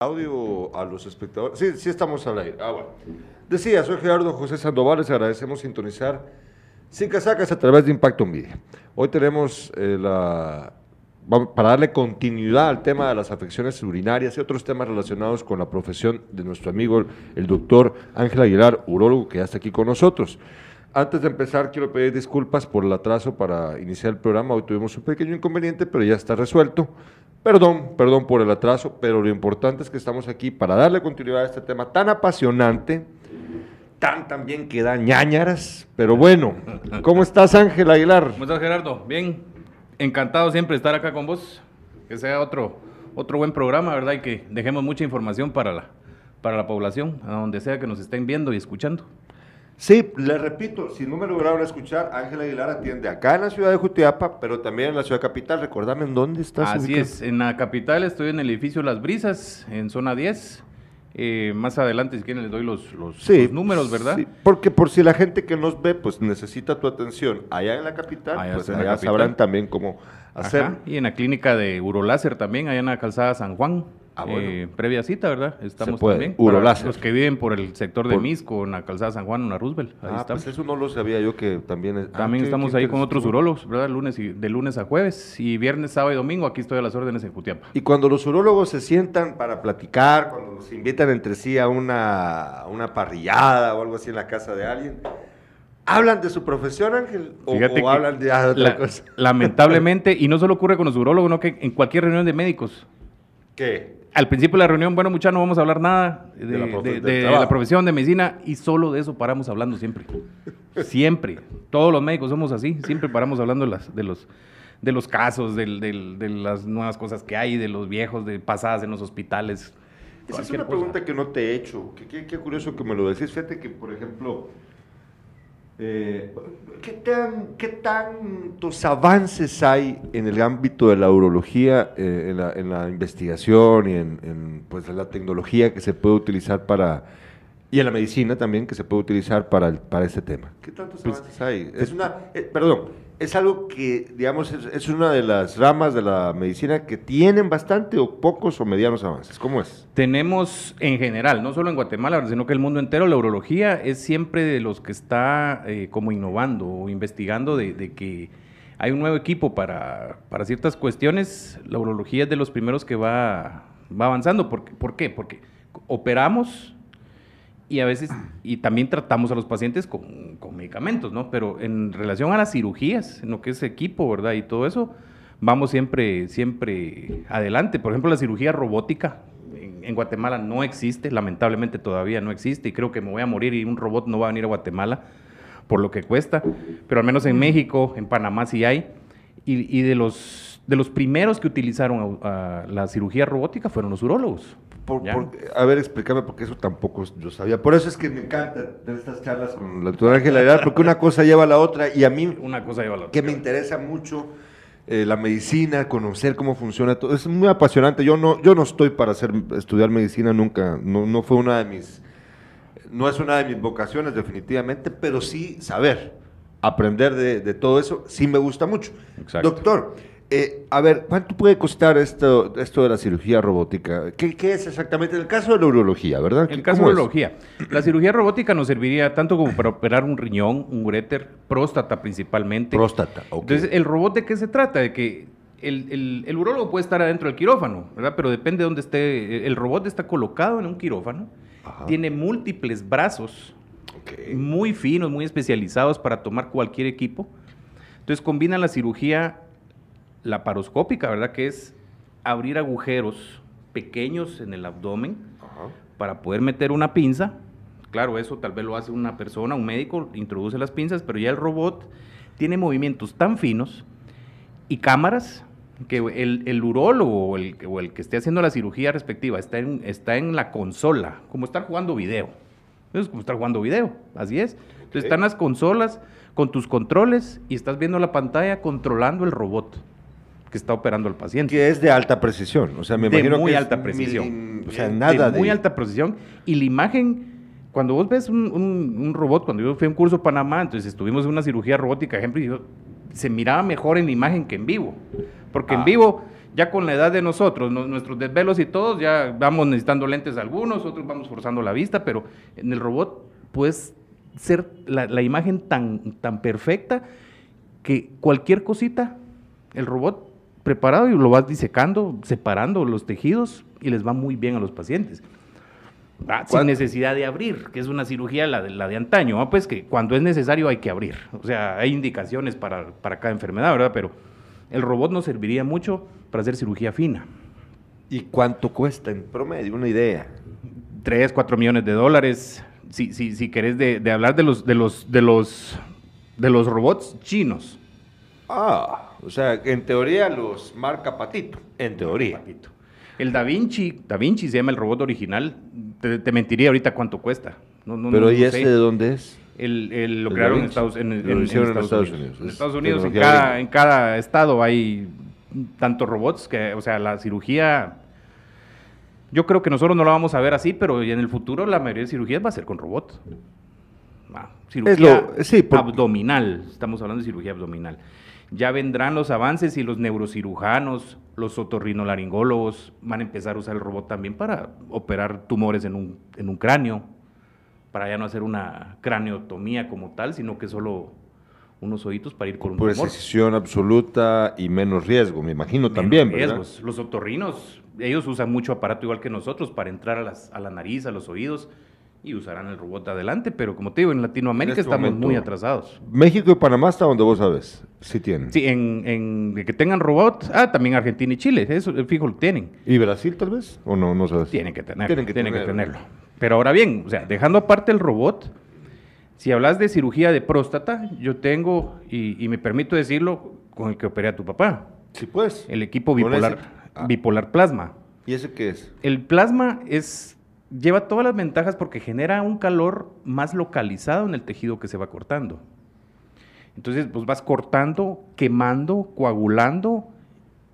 audio a los espectadores. Sí, sí estamos al aire. Ah, bueno. Decía, soy Gerardo José Sandoval, les agradecemos sintonizar sin casacas a través de Impacto Media. Hoy tenemos eh, la... Para darle continuidad al tema de las afecciones urinarias y otros temas relacionados con la profesión de nuestro amigo, el doctor Ángel Aguilar, urólogo, que ya está aquí con nosotros. Antes de empezar, quiero pedir disculpas por el atraso para iniciar el programa. Hoy tuvimos un pequeño inconveniente, pero ya está resuelto. Perdón, perdón por el atraso, pero lo importante es que estamos aquí para darle continuidad a este tema tan apasionante, tan también que da ñañaras. Pero bueno, ¿cómo estás, Ángel Aguilar? ¿Cómo estás, Gerardo? Bien, encantado siempre estar acá con vos. Que sea otro, otro buen programa, ¿verdad? Y que dejemos mucha información para la, para la población, a donde sea que nos estén viendo y escuchando. Sí, le repito, si no me lograron escuchar, Ángel Aguilar atiende acá en la ciudad de Jutiapa, pero también en la ciudad capital. Recordame en dónde estás. Así ubicado? es, en la capital estoy en el edificio Las Brisas, en zona 10. Eh, más adelante, si quieren, les doy los, los, Sí, los números, ¿verdad? sí, porque por si la gente que nos ve, pues necesita tu atención allá en la capital, Allá pues allá capital. sabrán también cómo hacer. Ajá, Y en la clínica de Uroláser también, allá en la calzada San Juan. Ah, bueno. Eh, previa cita, ¿verdad? Estamos también. Uroláser. Los que viven por el sector de Por- Misco, en la calzada San Juan, en la Roosevelt. Ahí Ah, estamos. pues eso no lo sabía yo que también es- ah, También qué- estamos qué ahí con otros urólogos, ¿verdad? Lunes y, de lunes a jueves. Y viernes, sábado y domingo, aquí estoy a las órdenes en Jutiapa. Y cuando los urólogos se sientan para platicar, cuando los invitan entre sí a una, a una parrillada o algo así en la casa de alguien, ¿hablan de su profesión, Ángel? ¿O, hablan de ah, otra La- cosa? lamentablemente, y no solo ocurre con los urólogos, no que en cualquier reunión de médicos. ¿Qué? Al principio de la reunión, bueno, muchachos, no vamos a hablar nada de, De la profe- de- del de trabajo. la profesión de medicina y solo de eso paramos hablando siempre. Siempre. Todos los médicos somos así, siempre paramos hablando de, las, de, los, de los casos, del- del- de las nuevas cosas que hay, de los viejos, de pasadas en los hospitales. Esa es una cosa. pregunta que no te he hecho. Qué, qué- qué curioso que me lo decís. Fíjate que, por ejemplo, eh, ¿qué, tan, ¿qué tantos avances hay en el ámbito de la urología, eh, en, la, en la investigación y en, en, pues, en la tecnología que se puede utilizar para... Y en la medicina también que se puede utilizar para, el- para este tema. ¿Qué tantos Pues, avances hay? Es una, eh, perdón, es algo que, digamos, es, una de las ramas de la medicina que tienen bastante o pocos o medianos avances. ¿Cómo es? Tenemos en general, no solo en Guatemala, sino que el mundo entero, la urología es siempre de los que está eh, como innovando o investigando de, de que hay un nuevo equipo para, para ciertas cuestiones. La urología es de los primeros que va, va avanzando. ¿Por? ¿Por qué? Porque operamos y a veces, y también tratamos a los pacientes con, con medicamentos, ¿no? Pero en relación a las cirugías, en lo que es equipo, ¿verdad? Y todo eso, vamos siempre, siempre adelante. Por ejemplo, la cirugía robótica en, Guatemala no existe, lamentablemente todavía no existe, y creo que me voy a morir y un robot no va a venir a Guatemala por lo que cuesta, pero al menos en México, en Panamá sí hay, y, y de los de los primeros que utilizaron la cirugía robótica fueron los urólogos. Por- a ver, explícame, porque eso tampoco yo sabía. Por eso es que me encanta tener estas charlas con la doctora Ángela Aguilar, porque una cosa lleva a la otra y a mí, Una cosa lleva a la otra. que me interesa mucho eh, la medicina, conocer cómo funciona todo, es muy apasionante. Yo no, yo no estoy para hacer, estudiar medicina nunca, no, no fue una de mis, no es una de mis vocaciones definitivamente, pero sí saber, aprender de, de todo eso, sí me gusta mucho. Exacto. Doctor, eh, a ver, ¿cuánto puede costar esto, esto de la cirugía robótica? ¿Qué, qué es exactamente? En el caso de la urología, ¿verdad? En el caso ¿Cómo de es? urología, la cirugía robótica nos serviría tanto como para operar un riñón, un uréter, próstata principalmente. Próstata, ok. Entonces, ¿el robot de qué se trata? De que el, el, el urólogo puede estar adentro del quirófano, ¿verdad? Pero depende de dónde esté. El robot está colocado en un quirófano, Ajá. tiene múltiples brazos muy finos, muy especializados para tomar cualquier equipo. Entonces combina la cirugía laparoscópica, ¿verdad? Que es abrir agujeros pequeños en el abdomen Ajá. para poder meter una pinza. Claro, eso tal vez lo hace una persona, un médico, introduce las pinzas, pero ya el robot tiene movimientos tan finos y cámaras que el, el urólogo o el, o el que esté haciendo la cirugía respectiva está en, está en la consola, como estar jugando video. Es como estar jugando video, así es. Entonces Ok. están las consolas con tus controles y estás viendo la pantalla controlando el robot que está operando al paciente. Que es de alta precisión, o sea, me de imagino muy que es alta precisión. o sea, nada de... muy alta precisión. Y la imagen, cuando vos ves un, un- un robot, cuando yo fui a un curso a Panamá, entonces estuvimos en una cirugía robótica, ejemplo, y yo- se miraba mejor en la imagen que en vivo. Porque Ah. en vivo Ya con la edad de nosotros, no- nuestros desvelos y todos, ya vamos necesitando lentes algunos, otros vamos forzando la vista, pero en el robot puedes ser la, la imagen tan, tan perfecta que cualquier cosita, el robot preparado y lo vas disecando, separando los tejidos y les va muy bien a los pacientes. Ah, sin ¿Cuán- necesidad de abrir, que es una cirugía la de, la de antaño, ah, pues que cuando es necesario hay que abrir. O sea, hay indicaciones para, para cada enfermedad, ¿verdad? Pero el robot nos serviría mucho para hacer cirugía fina. ¿Y cuánto cuesta en promedio? Una idea. 3, 4 millones de dólares. Si, si, si querés de, de hablar de los, de, los, de, los, de los robots chinos. Ah, o sea, en teoría los marca Patito. En teoría. Patito. El Da Vinci, Da Vinci se llama el robot original. Te, te mentiría ahorita cuánto cuesta. No, no, Pero no- ¿y no ese sé. de dónde es? El, el- lo El crearon en. Estados, en, Lo en- en hicieron en Estados Estados Unidos. Unidos. En Es Estados Unidos, en cada, en cada estado hay tantos robots que, o sea, la cirugía. Yo creo que nosotros no la vamos a ver así, pero en el futuro la mayoría de cirugías va a ser con robots. Ah, cirugía lo- sí, por- abdominal, estamos hablando de cirugía abdominal. Ya vendrán los avances y los neurocirujanos, los otorrinolaringólogos van a empezar a usar el robot también para operar tumores en un, en un cráneo, para ya no hacer una craneotomía como tal, sino que solo unos oídos para ir con un. Precisión absoluta y menos riesgo, me imagino también, ¿verdad? Los otorrinos, ellos usan mucho aparato igual que nosotros para entrar a, las- a la nariz, a los oídos, y usarán el robot adelante, pero como te digo, en Latinoamérica En este estamos momento- muy atrasados. México y Panamá hasta donde vos sabes, sí tienen. Sí, en, en que tengan robot, ah, también Argentina y Chile, eso eh, fijo lo tienen. ¿Y Brasil tal vez? ¿O no? No sabes. Tienen que tenerlo. Tienen que tienen que tenerlo. Pero ahora bien, o sea, dejando aparte el robot, si hablas de cirugía de próstata, yo tengo, y, y me permito decirlo, con el que operé a tu papá, Sí, pues. el equipo bipolar. Ah. bipolar plasma. ¿Y ese qué es? El plasma es lleva todas las ventajas porque genera un calor más localizado en el tejido que se va cortando. Entonces, pues vas cortando, quemando, coagulando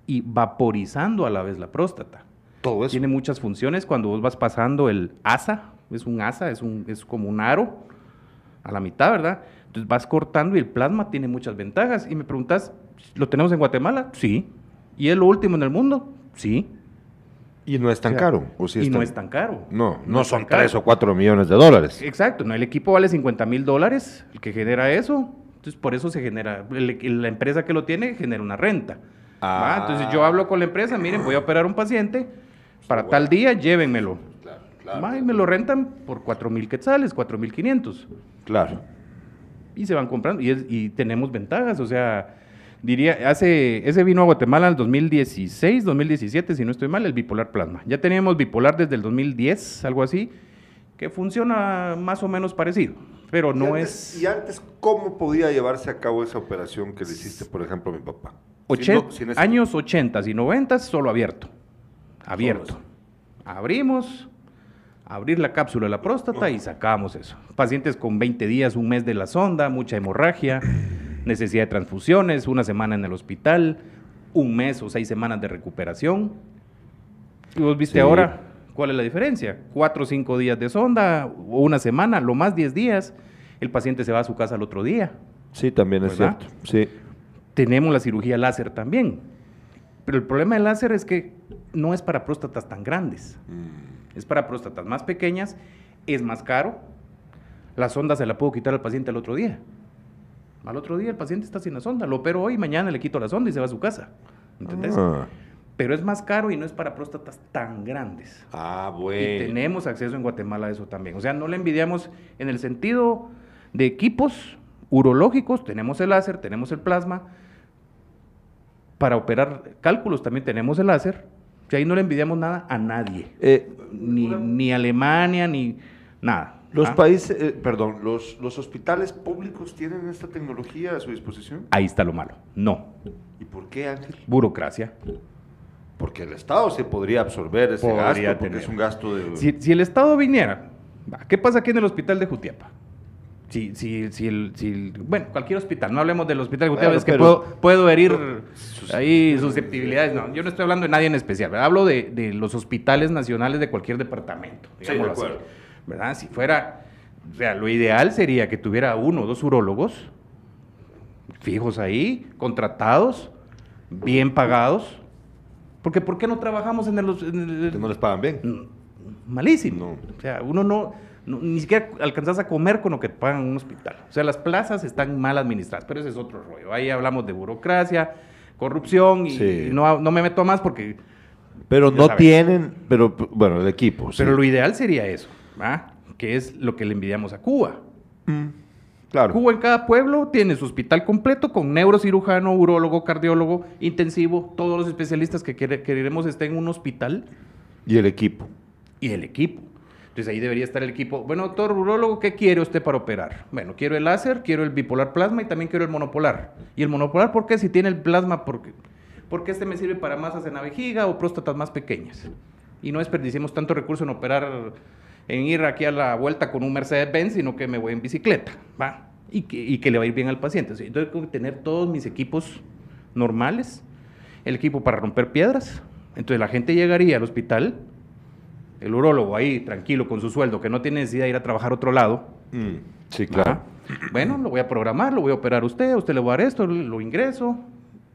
y vaporizando a la vez la próstata. Todo eso. Tiene muchas funciones cuando vos vas pasando el asa, es un asa, es, un, es como un aro a la mitad, ¿verdad? Entonces vas cortando y el plasma tiene muchas ventajas. Y me preguntas, ¿lo tenemos en Guatemala? Sí. ¿Y es lo último en el mundo? Sí. Y no es tan O sea, caro. ¿o sí y no es tan caro. No, no, son tan caro. 3 o 4 millones de dólares. Exacto, no, el equipo vale 50 mil dólares, el que genera eso, entonces por eso se genera, el- la empresa que lo tiene genera una renta. Ah. Entonces yo hablo con la empresa, miren, voy a operar un paciente, para tal día llévenmelo. Claro, Va, y me lo rentan por 4 mil quetzales, 4 mil 500. Claro. Y se van comprando, y, es- y tenemos ventajas, o sea, diría, hace, ese vino a Guatemala en el 2016, 2017, si no estoy mal, el bipolar plasma. Ya teníamos bipolar desde el 2010, algo así, que funciona más o menos parecido, pero no ¿Y es... ¿Y antes cómo podía llevarse a cabo esa operación que le hiciste, por ejemplo, a mi papá? Ochen- Sin no- sin ese- años 80 y 90 solo abierto. Abierto. eso. Abrimos, abrir la cápsula de la próstata y sacamos eso. Pacientes con 20 días, un mes de la sonda, mucha hemorragia, necesidad de transfusiones, una semana en el hospital, un mes o seis semanas de recuperación. Y vos viste Sí. ahora cuál es la diferencia. Cuatro o cinco días de sonda o una semana, lo más 10 días. El paciente se va a su casa al otro día. Sí, también es ¿Verdad? cierto. Sí. Tenemos la cirugía láser también. Pero el problema del láser es que no es para próstatas tan grandes. Es para próstatas más pequeñas, es más caro. La sonda se la puedo quitar al paciente al otro día. Al otro día el paciente está sin la sonda. Lo opero hoy, mañana le quito la sonda y se va a su casa. ¿Entendés? Ah, Pero es más caro y no es para próstatas tan grandes. Ah, Y bueno. tenemos acceso en Guatemala a eso también. O sea, no le envidiamos en el sentido de equipos urológicos, tenemos el láser, tenemos el plasma. Para operar cálculos también tenemos el láser. O sea, ahí no le envidiamos nada a nadie. Eh, Ni, ni Alemania, ni nada. Los ¿ah? países, eh, perdón, los, los hospitales públicos tienen esta tecnología a su disposición. Ahí está lo malo. No. ¿Y por qué, Ángel? Burocracia. Porque el Estado se podría absorber ese Podría gasto, porque tener. es un gasto de... Si, si el Estado viniera, ¿qué pasa aquí en el hospital de Jutiapa? Si, si, si el, si el- bueno, cualquier hospital, no hablemos del hospital de Jutiapa, Bueno, es que pero- puedo, puedo herir ahí susceptibilidades. No, yo no estoy hablando de nadie en especial, ¿verdad? hablo de, de los hospitales nacionales de cualquier departamento. Sí, de así, acuerdo. ¿Verdad? Si fuera, o sea, lo ideal sería que tuviera uno o dos urólogos fijos ahí, contratados, bien pagados, Porque ¿por qué no trabajamos en el... en el- Que no les pagan bien. Mm, malísimo. No. O sea, uno no, no- ni siquiera alcanzas a comer con lo que te pagan en un hospital. O sea, las plazas están mal administradas, pero ese es otro rollo. Ahí hablamos de burocracia, corrupción y, Sí. y no, no me meto más porque... Pero no tienen, pero bueno, el equipo. sí. Pero lo ideal sería eso, ¿va? Que es lo que le envidiamos a Cuba. claro. Cuba en cada pueblo tiene su hospital completo con neurocirujano, urólogo, cardiólogo, intensivo, todos los especialistas que queremos estén en un hospital Y el equipo. y el equipo. Entonces ahí debería estar el equipo. Bueno, doctor urólogo, ¿qué quiere usted para operar? Bueno, quiero el láser, quiero el bipolar plasma y también quiero el monopolar. ¿Y el monopolar por qué? Si tiene el plasma, ¿por qué? Porque este me sirve para masas en la vejiga o próstatas más pequeñas. Y no desperdiciemos tanto recurso en operar, en ir aquí a la vuelta con un Mercedes-Benz, sino que me voy en bicicleta, ¿va? Y que, y que le va a ir bien al paciente. Entonces tengo que tener todos mis equipos normales, el equipo para romper piedras. Entonces la gente llegaría al hospital, el urólogo ahí tranquilo con su sueldo, que no tiene necesidad de ir a trabajar a otro lado. Mm, Sí, claro. Bueno, lo voy a programar, lo voy a operar a usted, a usted le voy a dar esto, lo ingreso.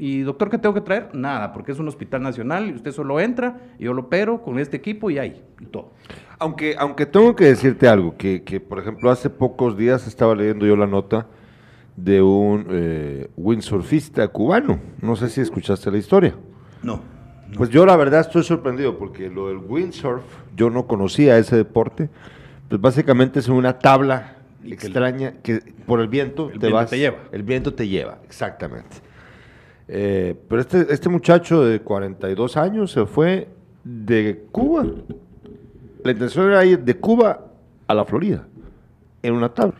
Y doctor, ¿qué tengo que traer? Nada, porque es un hospital nacional y usted solo entra, y yo lo opero con este equipo y ahí, y todo. Aunque, aunque tengo que decirte algo, que, que, por ejemplo hace pocos días estaba leyendo yo la nota de un eh, windsurfista cubano. No sé si escuchaste la historia. No. Pues yo la verdad estoy sorprendido porque lo del windsurf, yo no conocía ese deporte. Pues básicamente es una tabla extraña que por el viento El te viento vas. te lleva. El viento te lleva, exactamente. Eh, pero este, este muchacho de 42 años se fue de Cuba. La intención era ir de Cuba a la Florida en una tabla.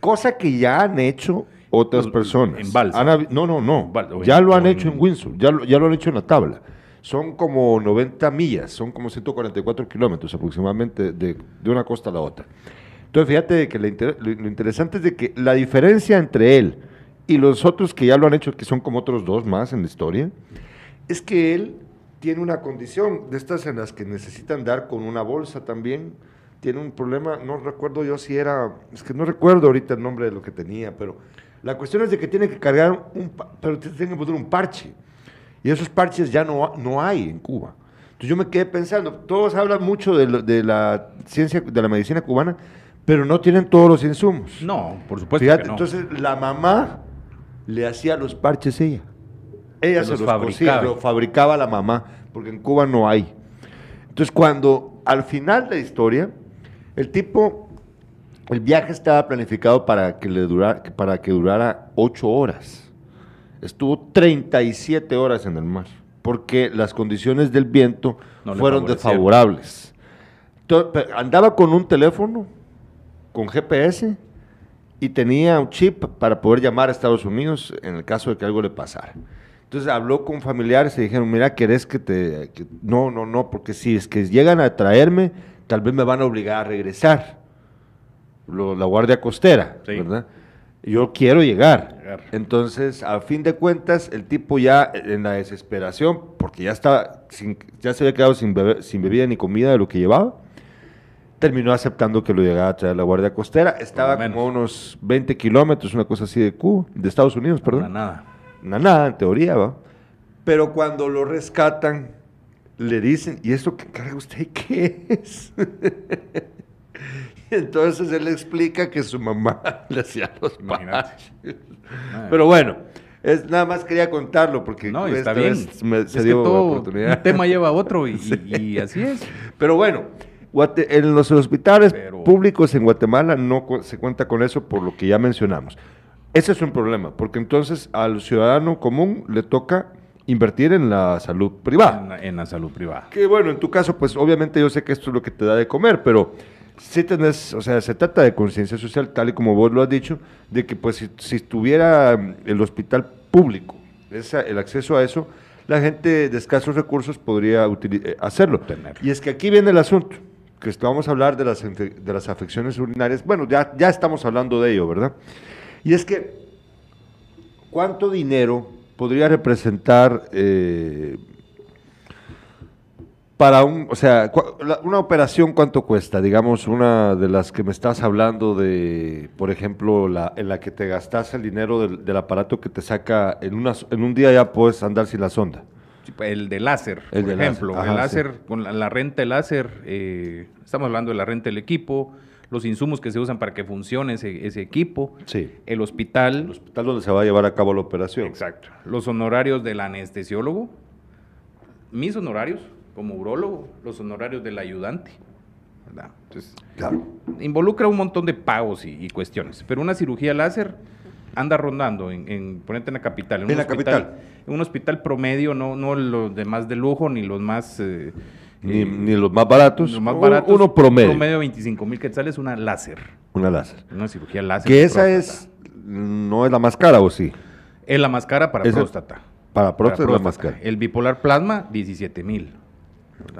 Cosa que ya han hecho otras En personas. balsa. Han habi- no, no, no. Ya en- lo han hecho en- en Windsor, ya lo, ya lo han hecho en la tabla. Son como 90 millas, son como 144 kilómetros aproximadamente de, de una costa a la otra. Entonces, fíjate que inter- lo, lo interesante es de que la diferencia entre él y los otros que ya lo han hecho, que son como otros dos más en la historia, es que él tiene una condición de estas en las que necesitan dar con una bolsa también. Tiene un problema, no recuerdo yo si era, es que no recuerdo ahorita el nombre de lo que tenía, pero la cuestión es de que tiene que cargar un, pero tiene que poner un parche. Y esos parches ya no, no hay en Cuba. Entonces yo me quedé pensando, todos hablan mucho de, lo- de la ciencia, de la medicina cubana, pero no tienen todos los insumos. No, por supuesto Fíjate, que no. entonces la mamá le hacía los parches ella. Ella Se se los los, fabricaba. fabricaba. lo fabricaba la mamá, porque en Cuba no hay. Entonces cuando al final de la historia, el tipo, el viaje estaba planificado para que, le durara, para que durara ocho horas. Estuvo 37 horas en el mar, porque las condiciones del viento No fueron desfavorables. To- pe- Andaba con un teléfono, con GPS, y tenía un chip para poder llamar a Estados Unidos en el caso de que algo le pasara. Entonces habló con familiares y dijeron, mira, ¿querés que te...? que-?" No, no, no, porque si es que llegan a traerme, tal vez me van a obligar a regresar. Lo- la guardia costera, Sí. ¿verdad? Yo quiero llegar. Llegar. Entonces, a fin de cuentas, el tipo ya en la desesperación, porque ya estaba, sin- ya se había quedado sin, bebe- sin bebida ni comida de lo que llevaba, terminó aceptando que lo llegara a traer la Guardia Costera. Estaba como a unos 20 kilómetros, una cosa así de Cuba, de Estados Unidos, perdón. nada. Una nada, en teoría, ¿va? Pero cuando lo rescatan, le dicen, ¿y esto qué carga usted qué es? y entonces él explica que su mamá le hacía los. Ah. Pero bueno, es, nada más quería contarlo porque No, está bien. vez me- se Es que dio todo oportunidad. un tema lleva a otro y, y- y así es. Pero bueno, en los hospitales Pero- públicos en Guatemala no cu- se cuenta con eso por lo que ya mencionamos. Ese es un problema, porque entonces al ciudadano común le toca invertir en la salud privada. En, la- en la salud privada. Que bueno, en tu caso, pues obviamente yo sé que esto es lo que te da de comer, pero sí tenés, o sea, se trata de conciencia social, tal y como vos lo has dicho, de que pues si, si estuviera mm, el hospital público, esa- el acceso a eso, la gente de escasos recursos podría eh, hacerlo. Y es que aquí viene el asunto, que vamos a hablar de las, de las afecciones urinarias, bueno, ya, ya estamos hablando de ello, ¿verdad? Y es que, ¿cuánto dinero podría representar eh, para un, o sea, una operación cuánto cuesta? Digamos, una de las que me estás hablando de, por ejemplo, la, en la que te gastas el dinero del, del aparato que te saca, en, una, en un día ya puedes andar sin la sonda. El de láser, El por de láser, ejemplo. ajá, el láser, con la, la renta de láser, eh, estamos hablando de la renta del equipo, los insumos que se usan para que funcione ese, ese equipo, Sí. el hospital, El hospital donde se va a llevar a cabo la operación. exacto, los honorarios del anestesiólogo, mis honorarios como urólogo, los honorarios del ayudante. ¿verdad? Entonces, Claro. involucra un montón de pagos y, y cuestiones. Pero una cirugía láser anda rondando en, en ponete en la capital. En un la hospital- capital. En un hospital promedio, no, no los demás de lujo ni los más. eh, Ni, eh, ni los más baratos. los más un- baratos. Uno promedio. Promedio 25 mil quetzales, una láser. Una láser. Una cirugía láser. Que de esa próstata. es. No es la más cara, ¿o sí? Es la más cara para próstata. Para próstata es la más cara. El bipolar plasma, 17 mil.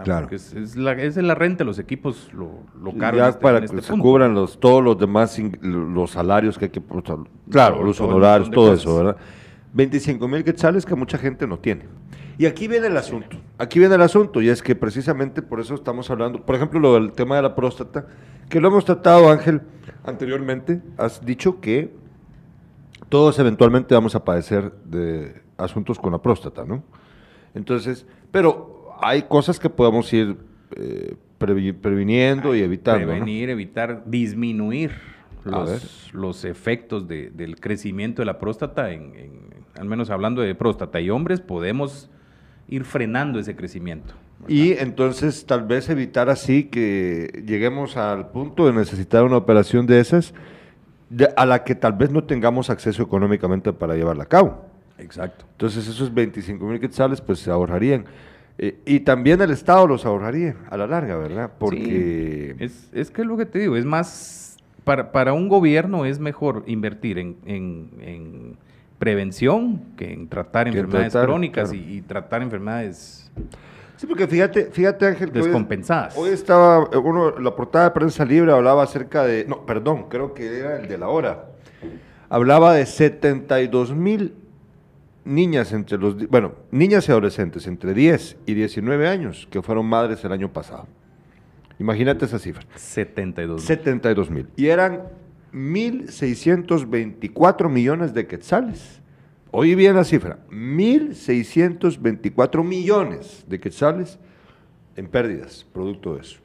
Claro. Es, es la, es la renta los equipos, lo, lo caro. ya este- para que este se cubran los, todos los demás, los salarios que hay que... Claro, Todo- los honorarios, todo eso, ¿verdad? 25 mil quetzales que mucha gente no tiene. Y aquí viene el asunto. Aquí viene el asunto, y es que precisamente por eso estamos hablando, por ejemplo, lo del tema de la próstata, que lo hemos tratado, Ángel, anteriormente. Has dicho que todos eventualmente vamos a padecer de asuntos con la próstata, ¿no? Entonces, pero hay cosas que podemos ir eh, previ- previniendo y evitando. ¿no? Prevenir, evitar, disminuir los, los efectos de- del crecimiento de la próstata, en, en- al menos hablando de próstata y hombres, podemos ir frenando ese crecimiento. Y entonces tal vez evitar así que lleguemos al punto de necesitar una operación de esas de- a la que tal vez no tengamos acceso económicamente para llevarla a cabo. Exacto. Entonces esos 25 mil quetzales pues se ahorrarían. Eh, y también el Estado los ahorraría a la larga, ¿verdad? Porque... Es, es que es lo que te digo, es más, para, para un gobierno es mejor invertir en, en- en prevención que en tratar Que enfermedades tratar, crónicas claro. y, y tratar enfermedades Sí, porque fíjate, fíjate Ángel, que hoy- descompensadas. Hoy estaba, eh, uno, la portada de prensa libre hablaba acerca de, no, perdón, creo que era el de la hora. Hablaba de 72 mil niñas entre los, bueno, niñas y adolescentes entre 10 y 19 años que fueron madres el año pasado. Imagínate esa cifra. 72. 72 mil. Y eran 1.624 millones de quetzales. Oí bien la cifra. 1.624 millones de quetzales en pérdidas, producto de eso.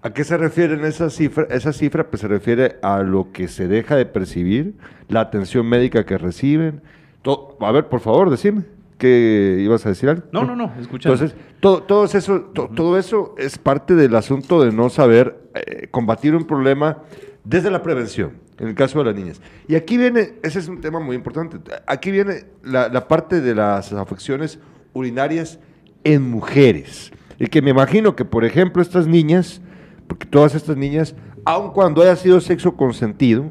¿A qué se refiere esa cifra? Esa cifra pues, se refiere a lo que se deja de percibir, la atención médica que reciben. To- a ver, por favor, decime. ¿Qué ibas a decir algo? No, no, no, escuchando. Entonces, todo, todo, eso, to- todo eso es parte del asunto de no saber eh, combatir un problema desde la prevención, en el caso de las niñas. Y aquí viene, ese es un tema muy importante, aquí viene la, la parte de las afecciones urinarias en mujeres. Y que me imagino que, por ejemplo, estas niñas, porque todas estas niñas, aun cuando haya sido sexo consentido,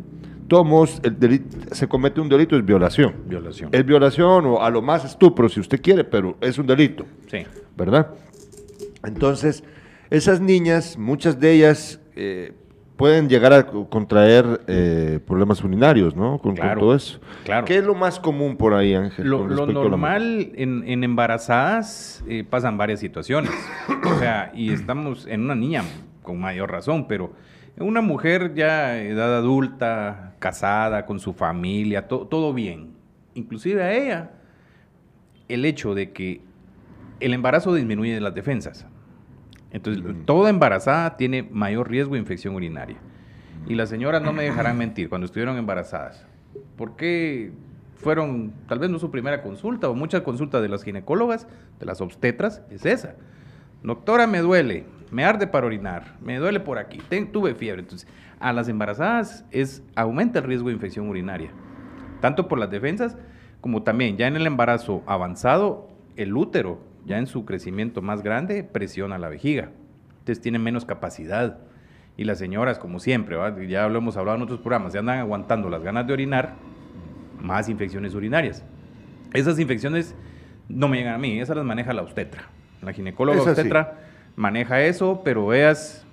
todos el delito, se comete un delito, es violación. Violación. Es violación o a lo más estupro, si usted quiere, pero es un delito. Sí. ¿verdad? Entonces, esas niñas, muchas de ellas eh, pueden llegar a co- contraer eh, problemas urinarios, ¿no? Con, todo eso. claro. ¿Qué es lo más común por ahí, Ángel? Lo, normal en, en embarazadas eh, pasan varias situaciones. O sea, y estamos en una niña con mayor razón, pero una mujer ya de edad adulta, casada, con su familia, to- todo bien. Inclusive a ella, el hecho de que el embarazo disminuye las defensas. Entonces, toda embarazada tiene mayor riesgo de infección urinaria. Y las señoras no me dejarán mentir cuando estuvieron embarazadas. ¿Por qué fueron, tal vez no su primera consulta o muchas consultas de las ginecólogas, de las obstetras, es esa? Doctora, me duele, me arde para orinar, me duele por aquí, ten- tuve fiebre. Entonces, a las embarazadas es, aumenta el riesgo de infección urinaria, tanto por las defensas como también ya en el embarazo avanzado, el útero, ya en su crecimiento más grande, presiona la vejiga. Entonces tienen menos capacidad. Y las señoras, como siempre, ya lo hemos hablado en otros programas, ya andan aguantando las ganas de orinar, más infecciones urinarias. Esas infecciones no me llegan a mí, esas las maneja la obstetra. La ginecóloga Esa sí. Maneja eso, pero veas,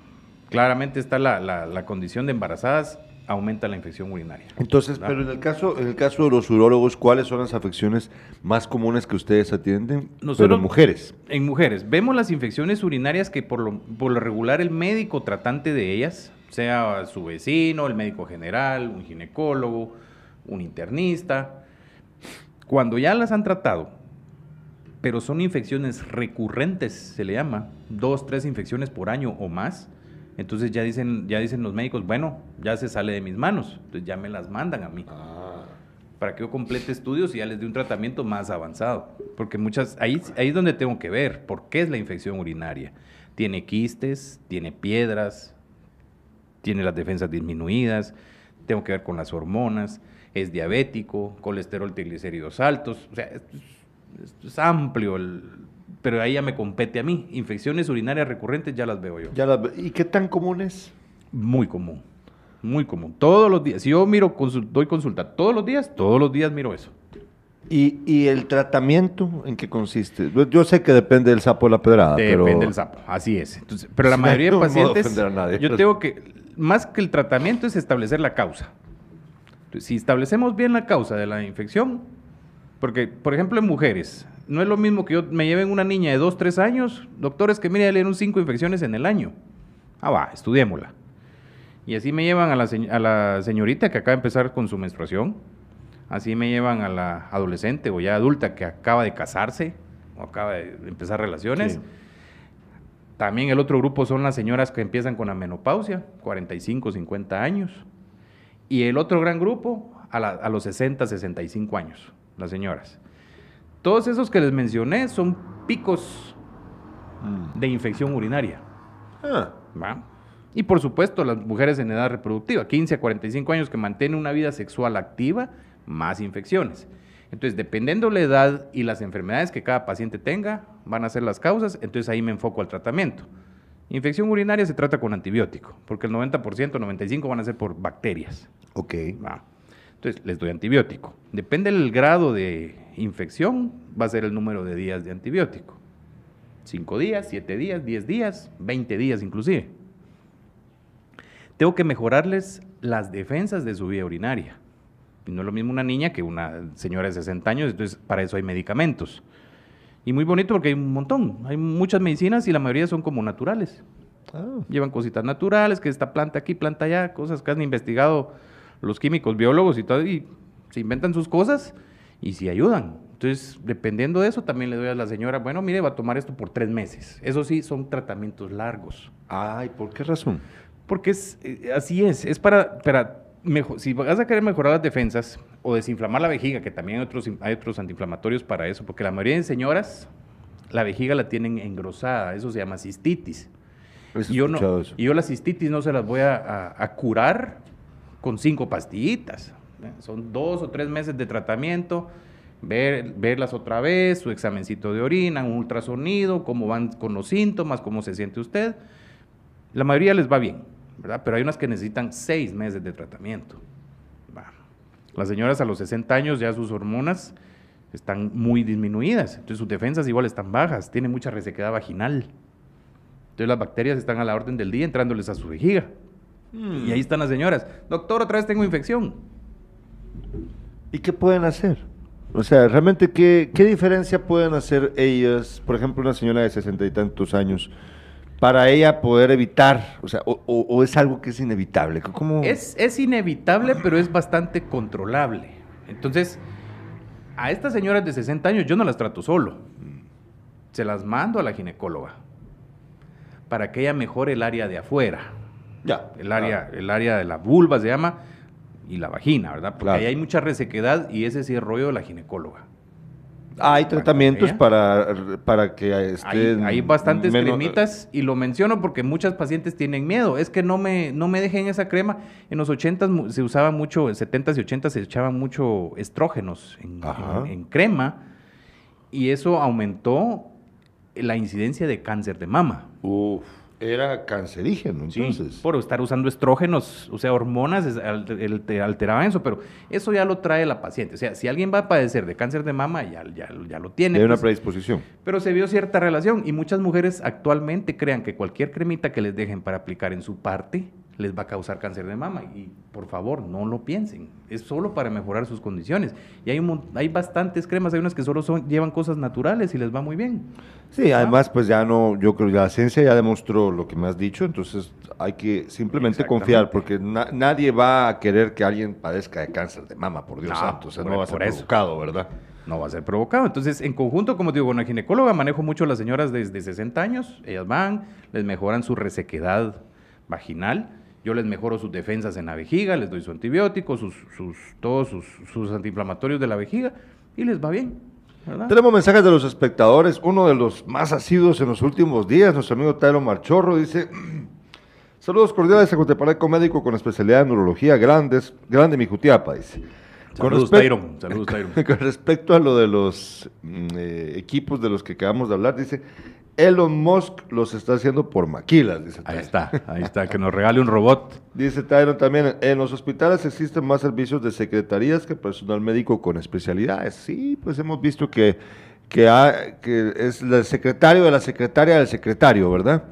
claramente está la, la- la condición de embarazadas, aumenta la infección urinaria. Entonces, ¿verdad? pero en el caso, en el caso de los urólogos, ¿cuáles son las afecciones más comunes que ustedes atienden? pero Nosotros- en mujeres. En mujeres, vemos las infecciones urinarias que por lo, por lo regular el médico tratante de ellas, sea su vecino, el médico general, un ginecólogo, un internista, cuando ya las han tratado pero son infecciones recurrentes, se le llama, dos, tres infecciones por año o más. Entonces ya dicen, ya dicen los médicos, bueno, ya se sale de mis manos, entonces ya me las mandan a mí. Ah. Para que yo complete estudios y ya les dé un tratamiento más avanzado. Porque muchas, ahí, ahí es donde tengo que ver por qué es la infección urinaria. Tiene quistes, tiene piedras, tiene las defensas disminuidas, tengo que ver con las hormonas, es diabético, colesterol triglicéridos altos, o sea, es, amplio, el- pero ahí ya me compete a mí. Infecciones urinarias recurrentes ya las veo yo. Ya las ve- ¿Y qué tan común es? Muy común, muy común. Todos los días, si yo miro, doy consulta todos los días, todos los días miro eso. ¿Y, y el tratamiento en qué consiste? Yo- sé que depende del sapo de la pedrada, Depende pero... del sapo, así es. Entonces, pero la Sí, mayoría de no modo de pacientes, a nadie. yo tengo que, más que el tratamiento es establecer la causa. Entonces, si establecemos bien la causa de la infección, porque, por ejemplo, en mujeres, no es lo mismo que yo me lleven una niña de 2, 3 años, doctores que mire, le dieron 5 infecciones en el año. Ah, va, estudiémosla. Y así me llevan a la, se- a la señorita que acaba de empezar con su menstruación, así me llevan a la adolescente o ya adulta que acaba de casarse o acaba de empezar relaciones. Sí. También el otro grupo son las señoras que empiezan con la menopausia, 45, 50 años. Y el otro gran grupo, a, la- a los 60, 65 años, las señoras. Todos esos que les mencioné son picos Mm. de infección urinaria. Ah, ¿va? Y por supuesto, las mujeres en edad reproductiva, 15 a 45 años que mantienen una vida sexual activa, más infecciones. Entonces, dependiendo la edad y las enfermedades que cada paciente tenga, van a ser las causas, entonces ahí me enfoco al tratamiento. Infección urinaria se trata con antibiótico, porque el 90%, 95% van a ser por bacterias. ok. ¿va? Entonces, les doy antibiótico. Depende del grado de infección, va a ser el número de días de antibiótico. 5 días, 7 días, 10 días, 20 días inclusive. Tengo que mejorarles las defensas de su vía urinaria. Y no es lo mismo una niña que una señora de 60 años, entonces para eso hay medicamentos. Y muy bonito porque hay un montón, hay muchas medicinas y la mayoría son como naturales Ah, llevan cositas naturales, que esta planta aquí, planta allá, cosas que han investigado los químicos, biólogos y todo, y se inventan sus cosas y sí ayudan. Entonces, dependiendo de eso, también le doy a la señora, bueno, mire, va a tomar esto por tres meses. Eso sí, son tratamientos largos. Ay, ¿por qué razón? Porque es, eh, así es, es para, para mejo- si vas a querer mejorar las defensas o desinflamar la vejiga, que también hay otros, hay otros antiinflamatorios para eso, porque la mayoría de señoras, la vejiga la tienen engrosada, eso se llama cistitis. Y yo, no, eso. y yo la cistitis no se las voy a, a- a curar con cinco pastillitas. Son dos o tres meses de tratamiento, ver, verlas otra vez, su examencito de orina, un ultrasonido, cómo van con los síntomas, cómo se siente usted. La mayoría les va bien, ¿verdad? Pero hay unas que necesitan seis meses de tratamiento. Las señoras a los 60 años ya sus hormonas están muy disminuidas, entonces sus defensas igual están bajas, tienen mucha resequedad vaginal. Entonces las bacterias están a la orden del día entrándoles a su vejiga. Mm. Y ahí están las señoras. Doctor, otra vez tengo infección. ¿Y qué pueden hacer? O sea, realmente, ¿qué, qué diferencia pueden hacer ellas, por ejemplo, una señora de sesenta y tantos años, para ella poder evitar? O sea, o, o- o es algo que es inevitable. ¿Cómo? Es, es inevitable, pero es bastante controlable. Entonces, a estas señoras de 60 años yo no las trato solo. Se las mando a la ginecóloga para que ella mejore el área de afuera. Ya. El área, el área de la vulva se llama y la vagina, ¿verdad? Porque Claro. ahí hay mucha resequedad y ese sí es rollo de la ginecóloga. Ah, hay tratamientos ella. para, para que estén hay bastantes menos- cremitas y lo menciono porque muchas pacientes tienen miedo. Es que no me, no me dejen esa crema. En los 80 mu- se usaba mucho, en 70s y 80s se echaban mucho estrógenos en- en crema y eso aumentó la incidencia de cáncer de mama. Uf, era cancerígeno, Sí, entonces. por estar usando estrógenos, o sea, hormonas, es- al- el- te alteraban eso, pero eso ya lo trae la paciente. O sea, si alguien va a padecer de cáncer de mama, ya, ya, ya lo tiene. Hay una pues. predisposición. Pero se vio cierta relación y muchas mujeres actualmente crean que cualquier cremita que les dejen para aplicar en su parte les va a causar cáncer de mama. Y por favor, no lo piensen. Es solo para mejorar sus condiciones. Y hay, un, hay bastantes cremas, hay unas que solo son, llevan cosas naturales y les va muy bien. Sí, además, pues ya no, yo creo que la ciencia ya demostró lo que me has dicho, entonces hay que simplemente confiar, porque na- nadie va a querer que alguien padezca de cáncer de mama, por Dios No, santo, o sea, por- no va a ser provocado, ¿verdad? no va a ser provocado. Entonces, en conjunto, como digo, con la ginecóloga manejo mucho a las señoras desde 60 años, ellas van, les mejoran su resequedad vaginal, yo les mejoro sus defensas en la vejiga, les doy su antibiótico, sus, sus, todos sus, sus antiinflamatorios de la vejiga y les va bien. ¿verdad? Tenemos mensajes de los espectadores. Uno de los más asiduos en los últimos días, nuestro amigo Taylor Marchorro, dice: Saludos cordiales a Cotepareco médico con especialidad en neurología, grandes, grande mi Jutiapa, dice. Saludos, Tyron. Saludos, Tyron. Con respecto a lo de los mm, eh, equipos de los que acabamos de hablar, dice: Elon Musk los está haciendo por maquilas, dice Ahí Tyron. está, ahí está, que nos regale un robot. Dice Tyron también, en los hospitales existen más servicios de secretarías que personal médico con especialidades. Sí, pues hemos visto que, que, ha- que es el secretario de la secretaria del secretario, ¿verdad?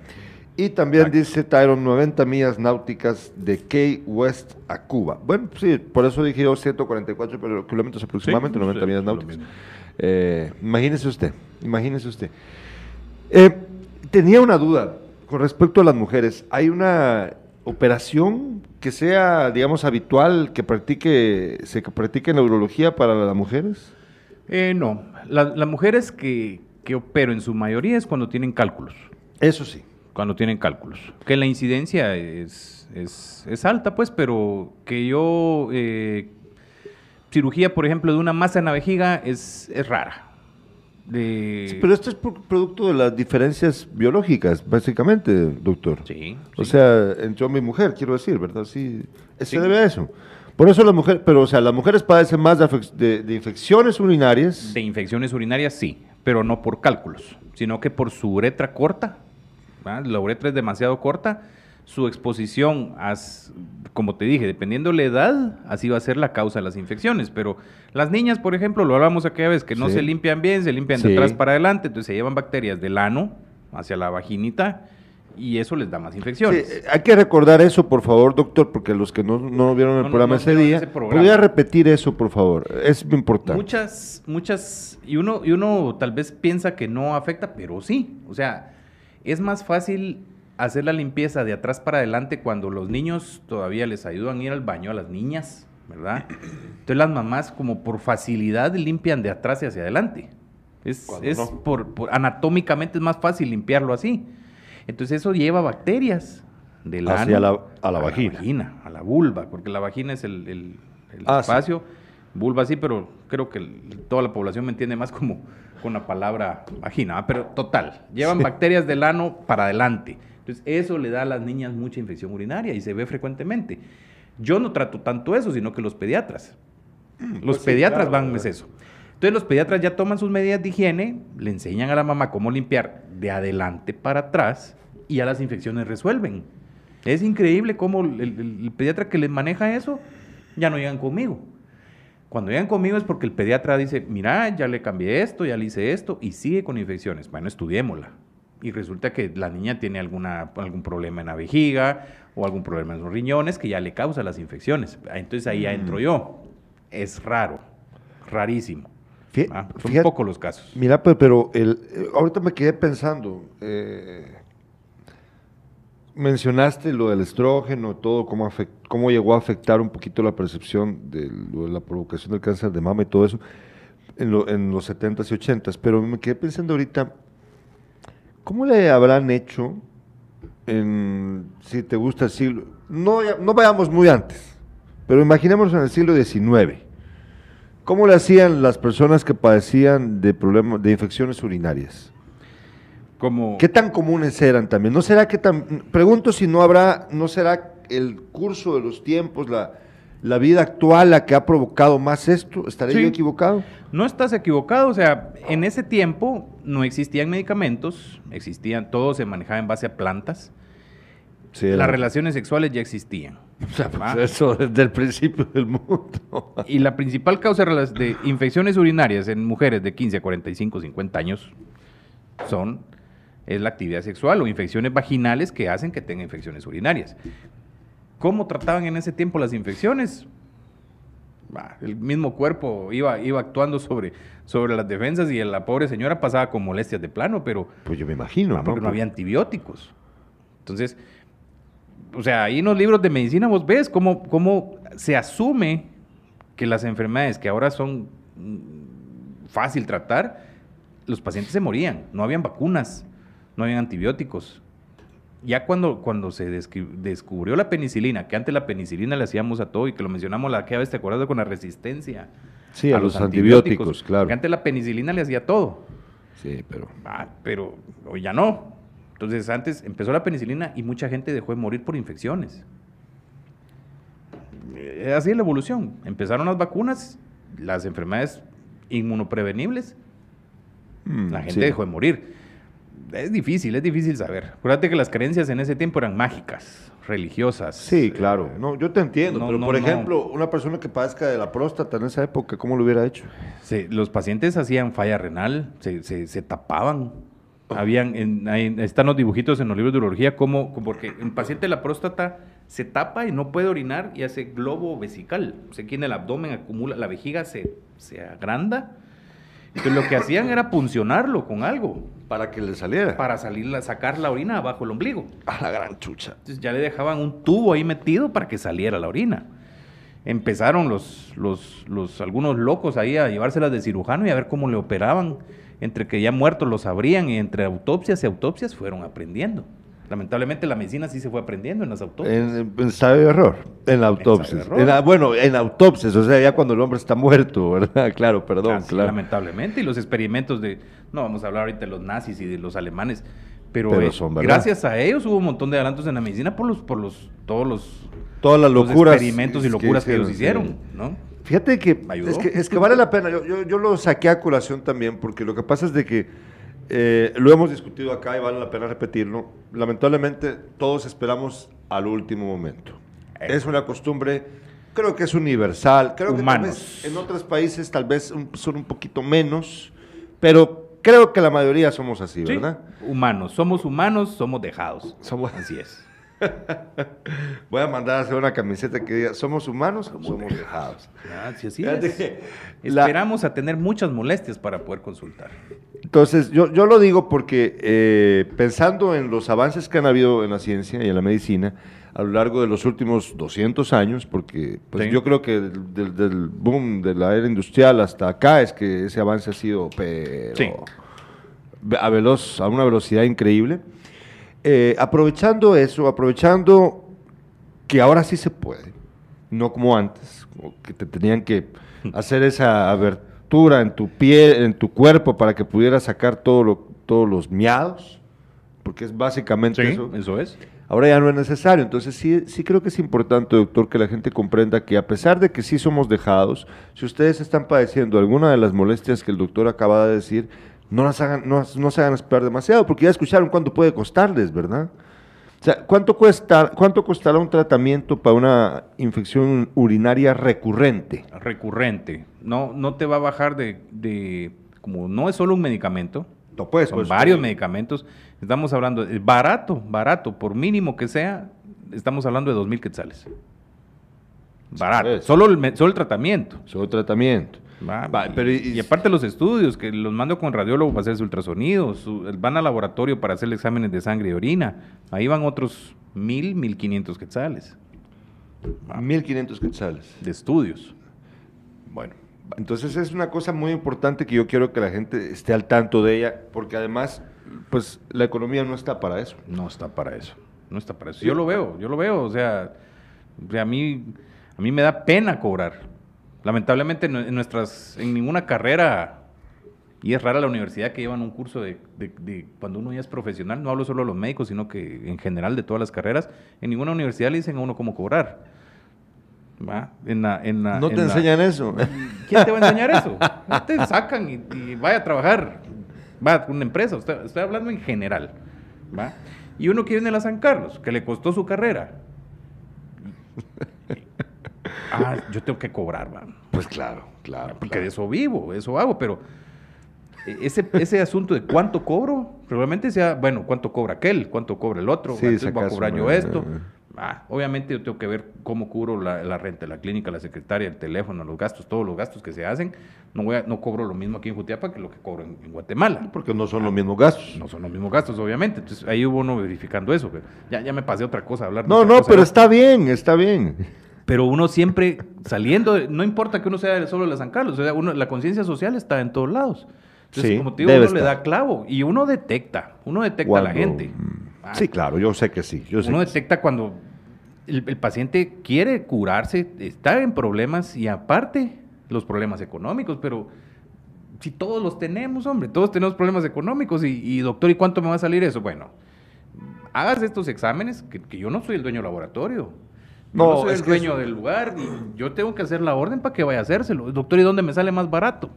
Y también Exacto. dice Tyron, 90 millas náuticas de Key West a Cuba. Bueno, sí, por eso dije yo 144 pero- kilómetros aproximadamente, Sí, 90 sí, millas náuticas. Eh, imagínese usted, imagínese usted. Eh, tenía una duda con respecto a las mujeres. ¿Hay una operación que sea, digamos, habitual que practique, se practique neurología para las mujeres? Eh, no, La- las mujeres que, que opero en su mayoría es cuando tienen cálculos. Eso sí. cuando tienen cálculos. Que la incidencia es, es, es alta, pues, pero que yo, eh, cirugía, por ejemplo, de una masa en la vejiga es, es rara. De, Sí, pero esto es producto de las diferencias biológicas, básicamente, doctor. Sí, O sí. sea, entre hombre y mujer, quiero decir, ¿verdad? Sí, se Sí. debe a eso. Por eso las mujeres, pero o sea, las mujeres padecen más de- de infecciones urinarias. de infecciones urinarias sí, pero no por cálculos, sino que por su uretra corta. ¿verdad? La uretra es demasiado corta, su exposición, a s- como te dije, dependiendo la edad, así va a ser la causa de las infecciones. Pero las niñas, por ejemplo, lo hablamos aquella vez, que no Sí. se limpian bien, se limpian Sí. de atrás para adelante, entonces se llevan bacterias del ano hacia la vaginita y eso les da más infecciones. eh, hay que recordar eso, por favor, doctor, porque los que no, no vieron el No, programa no ese día, ese programa. ¿podría repetir eso, por favor? Es muy importante. Muchas, muchas, y uno, y uno tal vez piensa que no afecta, pero sí. O sea, es más fácil hacer la limpieza de atrás para adelante cuando los niños todavía les ayudan a ir al baño a las niñas, ¿verdad? Entonces las mamás como por facilidad limpian de atrás y hacia adelante. Es, es no. por, por- anatómicamente es más fácil limpiarlo así. Entonces eso lleva bacterias del Hacia ano la- a la vagina. a la vulva, porque la vagina es el, el- el Ah, sí. espacio, vulva sí, pero creo que el- toda la población me entiende más como con la palabra vagina, pero total, llevan Sí. bacterias del ano para adelante. Entonces eso le da a las niñas mucha infección urinaria y se ve frecuentemente. Yo no trato tanto eso, sino que los pediatras. Los pues sí, pediatras claro, van es eso. Entonces los pediatras ya toman sus medidas de higiene, le enseñan a la mamá cómo limpiar de adelante para atrás y ya las infecciones resuelven. Es increíble cómo el, el- el pediatra que les maneja eso ya no llegan conmigo. Cuando llegan conmigo es porque el pediatra dice, mira, ya le cambié esto, ya le hice esto y sigue con infecciones. Bueno, estudiémosla. Y resulta que la niña tiene alguna, algún problema en la vejiga o algún problema en los riñones que ya le causa las infecciones. Entonces ahí ya entro yo. Es raro, rarísimo. Fí- Ah, Son fíjate- pocos los casos. Mira, pero el, eh, ahorita me quedé pensando. eh, mencionaste lo del estrógeno, todo, cómo, cómo llegó a afectar un poquito la percepción de, lo de la provocación del cáncer de mama y todo eso en, lo- en los 70s y 80s. Pero me quedé pensando ahorita, ¿cómo le habrán hecho en, si te gusta el siglo, no, ya- no vayamos muy antes, pero imaginémonos en el siglo XIX. ¿Cómo le hacían las personas que padecían de problemas, de infecciones urinarias? Como, ¿Qué tan comunes eran también? ¿No será que tan, pregunto si no habrá, no será el curso de los tiempos, la, la vida actual la que ha provocado más esto? ¿Estaré Sí. yo equivocado? No estás equivocado, o sea, en ese tiempo no existían medicamentos, existían, todo se manejaba en base a plantas, Sí, las relaciones sexuales ya existían. o sea, pues eso desde el principio del mundo. Y la principal causa de infecciones urinarias en mujeres de 15 a 45, 50 años son es la actividad sexual o infecciones vaginales que hacen que tenga infecciones urinarias. ¿Cómo trataban en ese tiempo las infecciones? Bah, el mismo cuerpo iba, iba actuando sobre, sobre las defensas y la pobre señora pasaba con molestias de plano, pero Pues yo me imagino, ¿no? porque no había antibióticos. Entonces, o sea, ahí en los libros de medicina vos ves cómo, cómo se asume que las enfermedades que ahora son mm, fácil tratar, los pacientes se morían, no habían vacunas, no habían antibióticos. Ya cuando, cuando se descubrió la penicilina, que antes la penicilina le hacíamos a todo y que lo mencionamos la que vez, ¿te acuerdas con la resistencia? Sí, a, los, antibióticos, claro. Que antes la penicilina le hacía todo. Sí, pero... Ah, pero hoy ya no. Entonces antes empezó la penicilina y mucha gente dejó de morir por infecciones. Eh, así es la evolución. Empezaron las vacunas, las enfermedades inmunoprevenibles, mm, la gente dejó de morir. Es difícil, es difícil saber. Acuérdate que las creencias en ese tiempo eran mágicas, religiosas. Sí, claro. No, yo te entiendo. pero, por ejemplo, una persona que padezca de la próstata en esa época, ¿cómo lo hubiera hecho? Sí, los pacientes hacían falla renal, se, se tapaban habían, están los dibujitos en los libros de urología, como, porque un paciente de la próstata se tapa y no puede orinar y hace globo vesical. O sea, aquí en el abdomen acumula, la vejiga se, se agranda. Entonces lo que hacían era puncionarlo con algo. Para que le saliera. Para salir, sacar la orina abajo el ombligo. A la gran chucha. Entonces ya le dejaban un tubo ahí metido para que saliera la orina. Empezaron los, los, los algunos locos ahí a llevárselas de cirujano y a ver cómo le operaban entre que ya muertos los abrían y entre autopsias y autopsias fueron aprendiendo. Lamentablemente la medicina sí se fue aprendiendo en las autopsias. En ensayo de error, en la autopsia. bueno, en autopsias, o sea, ya cuando el hombre está muerto, ¿verdad? Claro, perdón. claro. Lamentablemente, y los experimentos de, no vamos a hablar ahorita de los nazis y de los alemanes, pero, eh, gracias a ellos hubo un montón de adelantos en la medicina por los, por los, todos los, todas las locuras, experimentos y locuras que, ellos hicieron, ¿no? Fíjate que es, que es, que vale la pena. Yo, yo, lo saqué a curación también, porque lo que pasa es de que eh, lo hemos discutido acá y vale la pena repetirlo. Lamentablemente, todos esperamos al último momento. Eh. Es una costumbre, creo que es universal. Creo que en otros países tal vez son un poquito menos, pero creo que la mayoría somos así, ¿verdad? Humanos. Somos humanos, somos dejados. Somos así es. Voy a mandar a hacer una camiseta que diga, ¿somos humanos o somos dejados? Esperamos a tener muchas molestias para poder consultar. Entonces, yo, yo lo digo porque eh, pensando en los avances que han habido en la ciencia y en la medicina a lo largo de los últimos 200 años, porque pues, yo creo que del, boom de la era industrial hasta acá es que ese avance ha sido pero, a, veloz, a una velocidad increíble. Eh, aprovechando eso, aprovechando que ahora sí se puede, no como antes, que te tenían que hacer esa abertura en tu piel, en tu cuerpo para que pudieras sacar todo todos los miados, porque es básicamente eso. Eso es. Ahora ya no es necesario. Entonces sí, sí creo que es importante, doctor, que la gente comprenda que a pesar de que sí somos dejados, si ustedes están padeciendo alguna de las molestias que el doctor acaba de decir, no, las hagan, no, no se hagan esperar demasiado, porque ya escucharon cuánto puede costarles, ¿verdad? O sea, ¿cuánto, cuesta, ¿cuánto costará un tratamiento para una infección urinaria recurrente? Recurrente. No, no te va a bajar de, como no es solo un medicamento, no, pues, son varios medicamentos. Estamos hablando de barato, barato, por mínimo que sea, estamos hablando de dos mil quetzales. Barato. Solo el, solo el tratamiento. Solo el tratamiento y, aparte los estudios, que los mando con radiólogo para hacerse ultrasonidos, van al laboratorio para hacer exámenes de sangre y orina. Ahí van otros mil, mil quinientos quetzales. Mil quinientos quetzales. De estudios. Bueno, entonces es una cosa muy importante que yo quiero que la gente esté al tanto de ella, porque además, pues la economía no está para eso. No está para eso. No está para eso. Yo lo veo, yo lo veo. O sea, a mí, a mí me da pena cobrar. Lamentablemente en nuestras, en ninguna carrera, y es rara la universidad que llevan un curso de, cuando uno ya es profesional, no hablo solo de los médicos, sino que en general de todas las carreras, en ninguna universidad le dicen a uno cómo cobrar. no te enseñan eso. ¿Quién te va a enseñar eso? te sacan y, vaya a trabajar. Va a una empresa, estoy, hablando en general. ¿va? Y uno que viene a la San Carlos, que le costó su carrera ah, yo tengo que cobrar, man. Pues claro, claro. Porque de eso vivo, de eso hago, pero ese, ese asunto de cuánto cobro, probablemente sea, bueno, cuánto cobra aquel, cuánto cobra el otro, sí, entonces voy a cobrar yo esto. Ah, obviamente yo tengo que ver cómo cubro la, renta, la clínica, la secretaria, el teléfono, los gastos, todos los gastos que se hacen. No voy a, no cobro lo mismo aquí en Jutiapa que lo que cobro en, Guatemala. Porque no son los mismos gastos. No son los mismos gastos, obviamente. Entonces ahí hubo uno verificando eso. Ya, ya me pasé otra cosa a hablar. No, no, pero está bien, está bien. Pero uno siempre saliendo, no importa que uno sea solo de San Carlos, o sea, uno, la conciencia social está en todos lados. Entonces, Sí, como te digo, uno le da clavo y uno detecta, uno detecta a la gente. Mm, Ah, Sí, claro, yo sé que sí. Yo sé uno sí. detecta cuando el, el paciente quiere curarse, está en problemas y aparte los problemas económicos, pero si todos los tenemos, hombre, todos tenemos problemas económicos y, y, doctor, ¿y cuánto me va a salir eso? Bueno, hagas estos exámenes, que, que yo no soy el dueño del laboratorio. No, soy es el dueño del lugar y yo tengo que hacer la orden para que vaya a hacérselo. Doctor, ¿y dónde me sale más barato?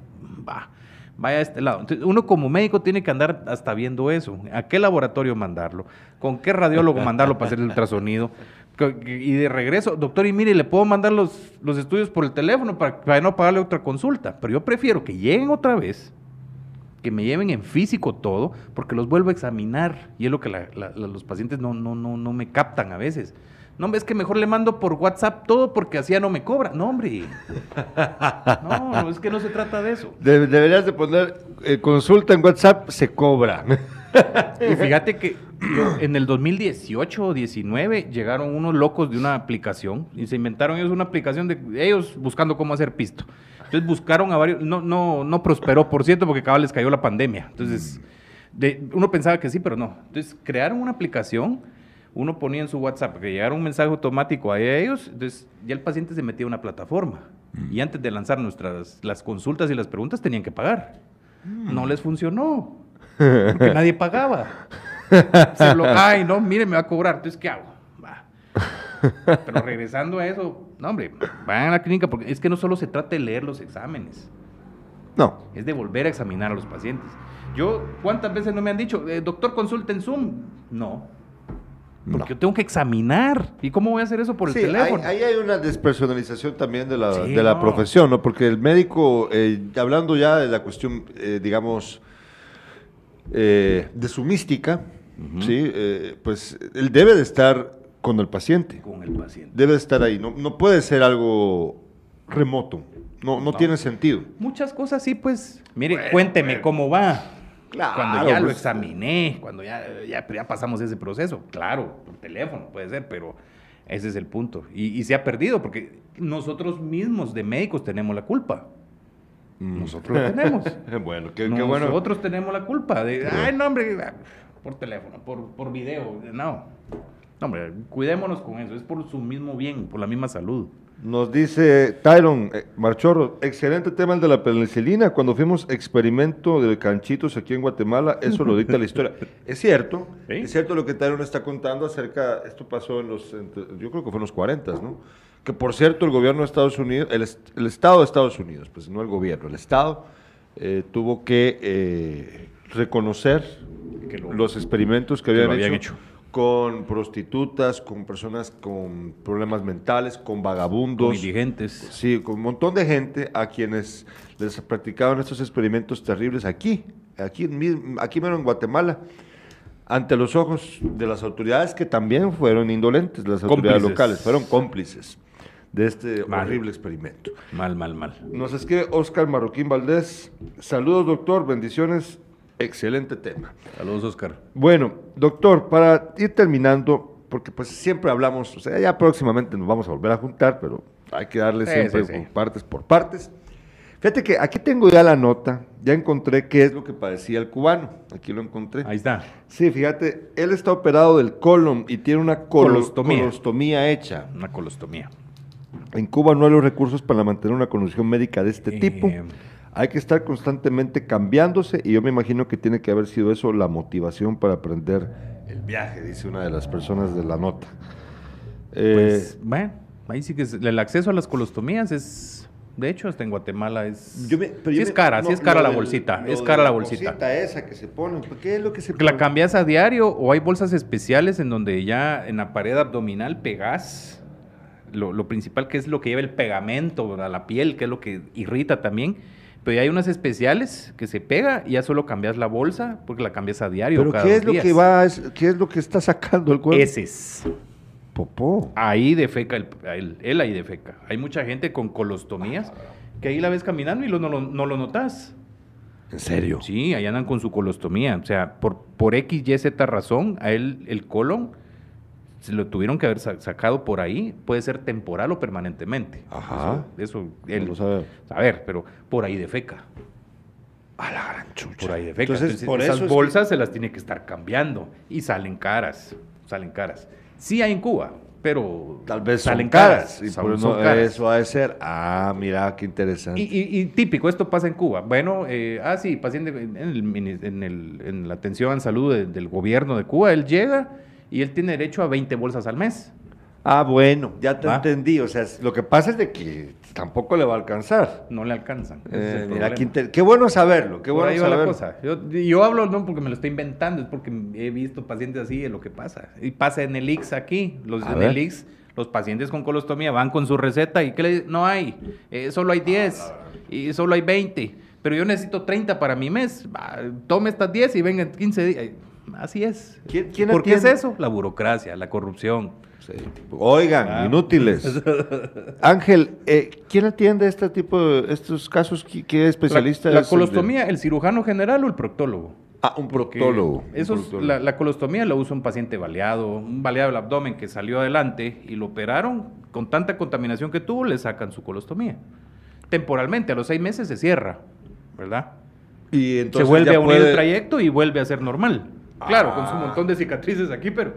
Va, vaya a este lado. Entonces, uno como médico tiene que andar hasta viendo eso. ¿A qué laboratorio mandarlo? ¿Con qué radiólogo mandarlo para hacer el ultrasonido? Y de regreso, doctor, y mire, le puedo mandar los, los estudios por el teléfono para, para no pagarle otra consulta. Pero yo prefiero que lleguen otra vez, que me lleven en físico todo, porque los vuelvo a examinar. Y es lo que la- la- la- los pacientes no, no, no, no me captan a veces. No, es que mejor le mando por WhatsApp todo porque así ya no me cobra. No, hombre. No, no, es que no se trata de eso. De- deberías de poner eh, consulta en WhatsApp, se cobra. Y fíjate que en el 2018 o 19 llegaron unos locos de una aplicación y se inventaron ellos una aplicación de ellos buscando cómo hacer pisto. Entonces buscaron a varios, no, no, no prosperó, por cierto, porque acaba les cayó la pandemia. Entonces, de- uno pensaba que sí, pero no. Entonces crearon una aplicación, uno ponía en su WhatsApp que llegara un mensaje automático a ellos, entonces ya el paciente se metía a una plataforma. Y antes de lanzar nuestras las consultas y las preguntas tenían que pagar. No les funcionó. Porque nadie pagaba. Se lo- ay, no, mire, me va a cobrar. Entonces, ¿qué hago? Va. Pero regresando a eso, no, hombre, vayan a la clínica porque es que no solo se trata de leer los exámenes, No. es de volver a examinar a los pacientes. Yo, ¿cuántas veces no me han dicho, eh, doctor, consulta en Zoom? No. Porque No. yo tengo que examinar. ¿Y cómo voy a hacer eso por el Sí, ahí, teléfono? ahí hay una despersonalización también de la, Sí, de la no. profesión, ¿no? Porque el médico, eh, hablando ya de la cuestión, eh, digamos, eh, de su mística, ¿sí? Eh, pues él debe de estar con el paciente, Con el paciente. debe de estar ahí, no, no puede ser algo remoto, no, no, No. tiene sentido. Muchas cosas sí, pues. Mire, Bueno, cuénteme bueno. cómo va. Claro, cuando ya lo pues. examiné, cuando ya, ya, ya pasamos ese proceso. Claro, por teléfono puede ser, pero ese es el punto. Y, y se ha perdido porque nosotros mismos de médicos tenemos la culpa. Nosotros la tenemos. bueno, qué, qué bueno. Nosotros tenemos la culpa de, ay, no, hombre, por teléfono, por, por video. No. No, hombre, cuidémonos con eso. Es por su mismo bien, por la misma salud. Nos dice Tyron eh, Marchorro, excelente tema el de la penicilina. Cuando fuimos experimento de canchitos aquí en Guatemala, eso lo dicta la historia. Es cierto, Sí. es cierto lo que Tyron está contando acerca, esto pasó en los, entre- yo creo que fue en los 40, ¿no? Que por cierto el gobierno de Estados Unidos, el, est- el Estado de Estados Unidos, pues no el gobierno, el Estado eh, tuvo que eh, reconocer Que lo- los experimentos que que habían, lo habían hecho, hecho. Con prostitutas, con personas con problemas mentales, con vagabundos. Con indigentes. Sí, con un montón de gente a quienes les practicaban estos experimentos terribles aquí, aquí, aquí menos en Guatemala, ante los ojos de las autoridades que también fueron indolentes, las autoridades Cómplices. locales, fueron cómplices de este Mal. horrible experimento. Mal, mal, mal. Nos escribe Oscar Marroquín Valdés. Saludos, doctor, bendiciones. Excelente tema. Saludos, Oscar. Bueno, doctor, para ir terminando, porque pues siempre hablamos, o sea, ya próximamente nos vamos a volver a juntar, pero hay que darle Sí, siempre sí, sí. por partes por partes. Fíjate que aquí tengo ya la nota, ya encontré qué es lo que padecía el cubano, aquí lo encontré. Ahí está. Sí, fíjate, él está operado del colon y tiene una colo- Colostomía. colostomía hecha. Una colostomía. En Cuba no hay los recursos para mantener una condición médica de este Eh, tipo. Hay que estar constantemente cambiándose y yo me imagino que tiene que haber sido eso la motivación para aprender el viaje, dice una de las personas de la nota. Eh, Pues, bueno, ahí sí que es- el acceso a las colostomías es, de hecho, hasta en Guatemala es, yo me- pero sí yo es cara, no, sí es cara la del- bolsita, es cara la bolsita. esa que se pone, ¿por ¿qué es lo que se Que la pone? cambias a diario o hay bolsas especiales en donde ya en la pared abdominal pegas lo, lo principal que es lo que lleva el pegamento a la piel, que es lo que irrita también. Pero ya hay unas especiales que se pega y ya solo cambias la bolsa porque la cambias a diario. Pero cada ¿qué dos es lo días. que va, es- qué es lo que está sacando el cuerpo? Heces. popó. Ahí defeca, el, él, él ahí defeca. Hay mucha gente con colostomías que ahí la ves caminando y lo- no, lo, no lo notas. ¿En serio? Sí, ahí andan con su colostomía. O sea, por, por X, Y, Z razón, a él el colon lo tuvieron que haber sa- sacado por ahí, puede ser temporal o permanentemente. Ajá. Eso, eso No él- lo sabemos. a ver, pero por ahí defeca. A la gran chucha. Por ahí defeca. Entonces, Entonces, por esas eso es que- bolsas se las tiene que estar cambiando y salen caras. Salen caras. Sí hay en Cuba, pero Tal vez salen son caras. y por eso, caras. eso ha de ser. Ah, mira, qué interesante. Y, y- y típico, esto pasa en Cuba. Bueno, eh, ah, sí, paciente en, el en el- en la atención en salud de- del gobierno de Cuba, él llega y él tiene derecho a 20 bolsas al mes. Ah, bueno, ya te ¿Va? entendí. O sea, es- lo que pasa es de que tampoco le va a alcanzar. No le alcanzan. Eh, el mira, qué, inter- qué bueno saberlo, qué bueno ahí va la saberlo. cosa. Yo, yo hablo no porque me lo estoy inventando, es porque he visto pacientes así de lo que pasa. Y pasa en el IX aquí. Los, A en ver. el IX, los pacientes con colostomía van con su receta y ¿qué le dicen? No hay, eh, solo hay 10 y solo hay 20. Pero yo necesito 30 para mi mes. Va, tome estas 10 y venga en 15 días. Así es. ¿Quién- quién ¿Por qué es atiende? eso? La burocracia, la corrupción. Sí. Oigan, Ah. inútiles. Ángel, eh, ¿quién atiende este tipo de estos casos? ¿Qué, especialista la, la es el de- colostomía, el cirujano general o el proctólogo. Ah, un proctólogo. un proctólogo. la, la colostomía la usa un paciente baleado, un baleado del abdomen que salió adelante y lo operaron. Con tanta contaminación que tuvo, le sacan su colostomía. Temporalmente, a los seis meses se cierra, ¿verdad? Y se entonces vuelve ya a unir puede- el trayecto y vuelve a ser normal. Claro, con su Ah. montón de cicatrices aquí, pero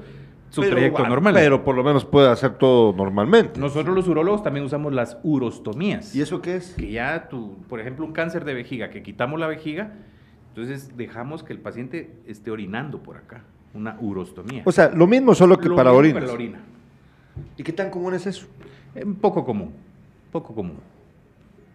su Pero, trayecto bueno, normal. Pero por lo menos puede hacer todo normalmente. Nosotros los urólogos también usamos las urostomías. ¿Y eso qué es? que ya tu, por ejemplo, un cáncer de vejiga, que quitamos la vejiga, entonces dejamos que el paciente esté orinando por acá, una urostomía. O sea, lo mismo solo que Lo para mismo orinas. para la orina. ¿Y qué tan común es eso? Eh, poco común, poco común.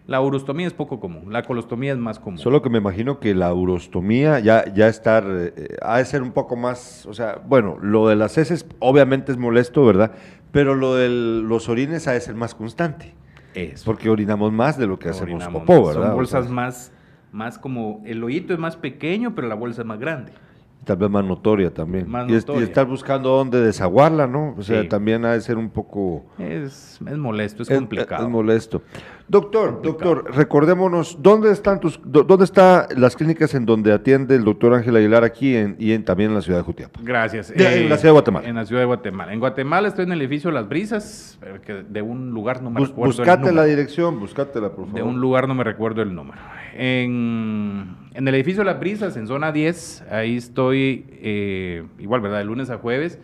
La urostomía es poco común, la colostomía es más común. Solo que me imagino que la urostomía ya, ya estar, eh, ha de ser un poco más, o sea, bueno, lo de las heces obviamente es molesto, ¿verdad? Pero lo de los orines ha de ser más constante, Eso. porque orinamos más de lo que hacemos popó. ¿verdad? Son O bolsas sea, más, más como, el hoyito es más pequeño, pero la bolsa es más grande. Tal vez más notoria también. Más y, es- y notoria. estar buscando dónde desaguarla, ¿no? O sea, Sí. también ha de ser un poco... Es, es molesto, es, Es- complicado. Es, molesto. Doctor, Complicado. doctor, recordémonos, ¿dónde están tus, dó- dónde están las clínicas en donde atiende el doctor Ángel Aguilar aquí en, y en, también en la ciudad de Jutiapa? Gracias. Eh, en la ciudad de Guatemala. En la ciudad de Guatemala. En Guatemala estoy en el edificio Las Brisas, que de un lugar no me Bus- recuerdo el buscate número. la dirección, buscátela, por favor. De un lugar no me recuerdo el número. En, en el edificio Las Brisas, en zona 10, ahí estoy, eh, igual, ¿verdad? De lunes a jueves,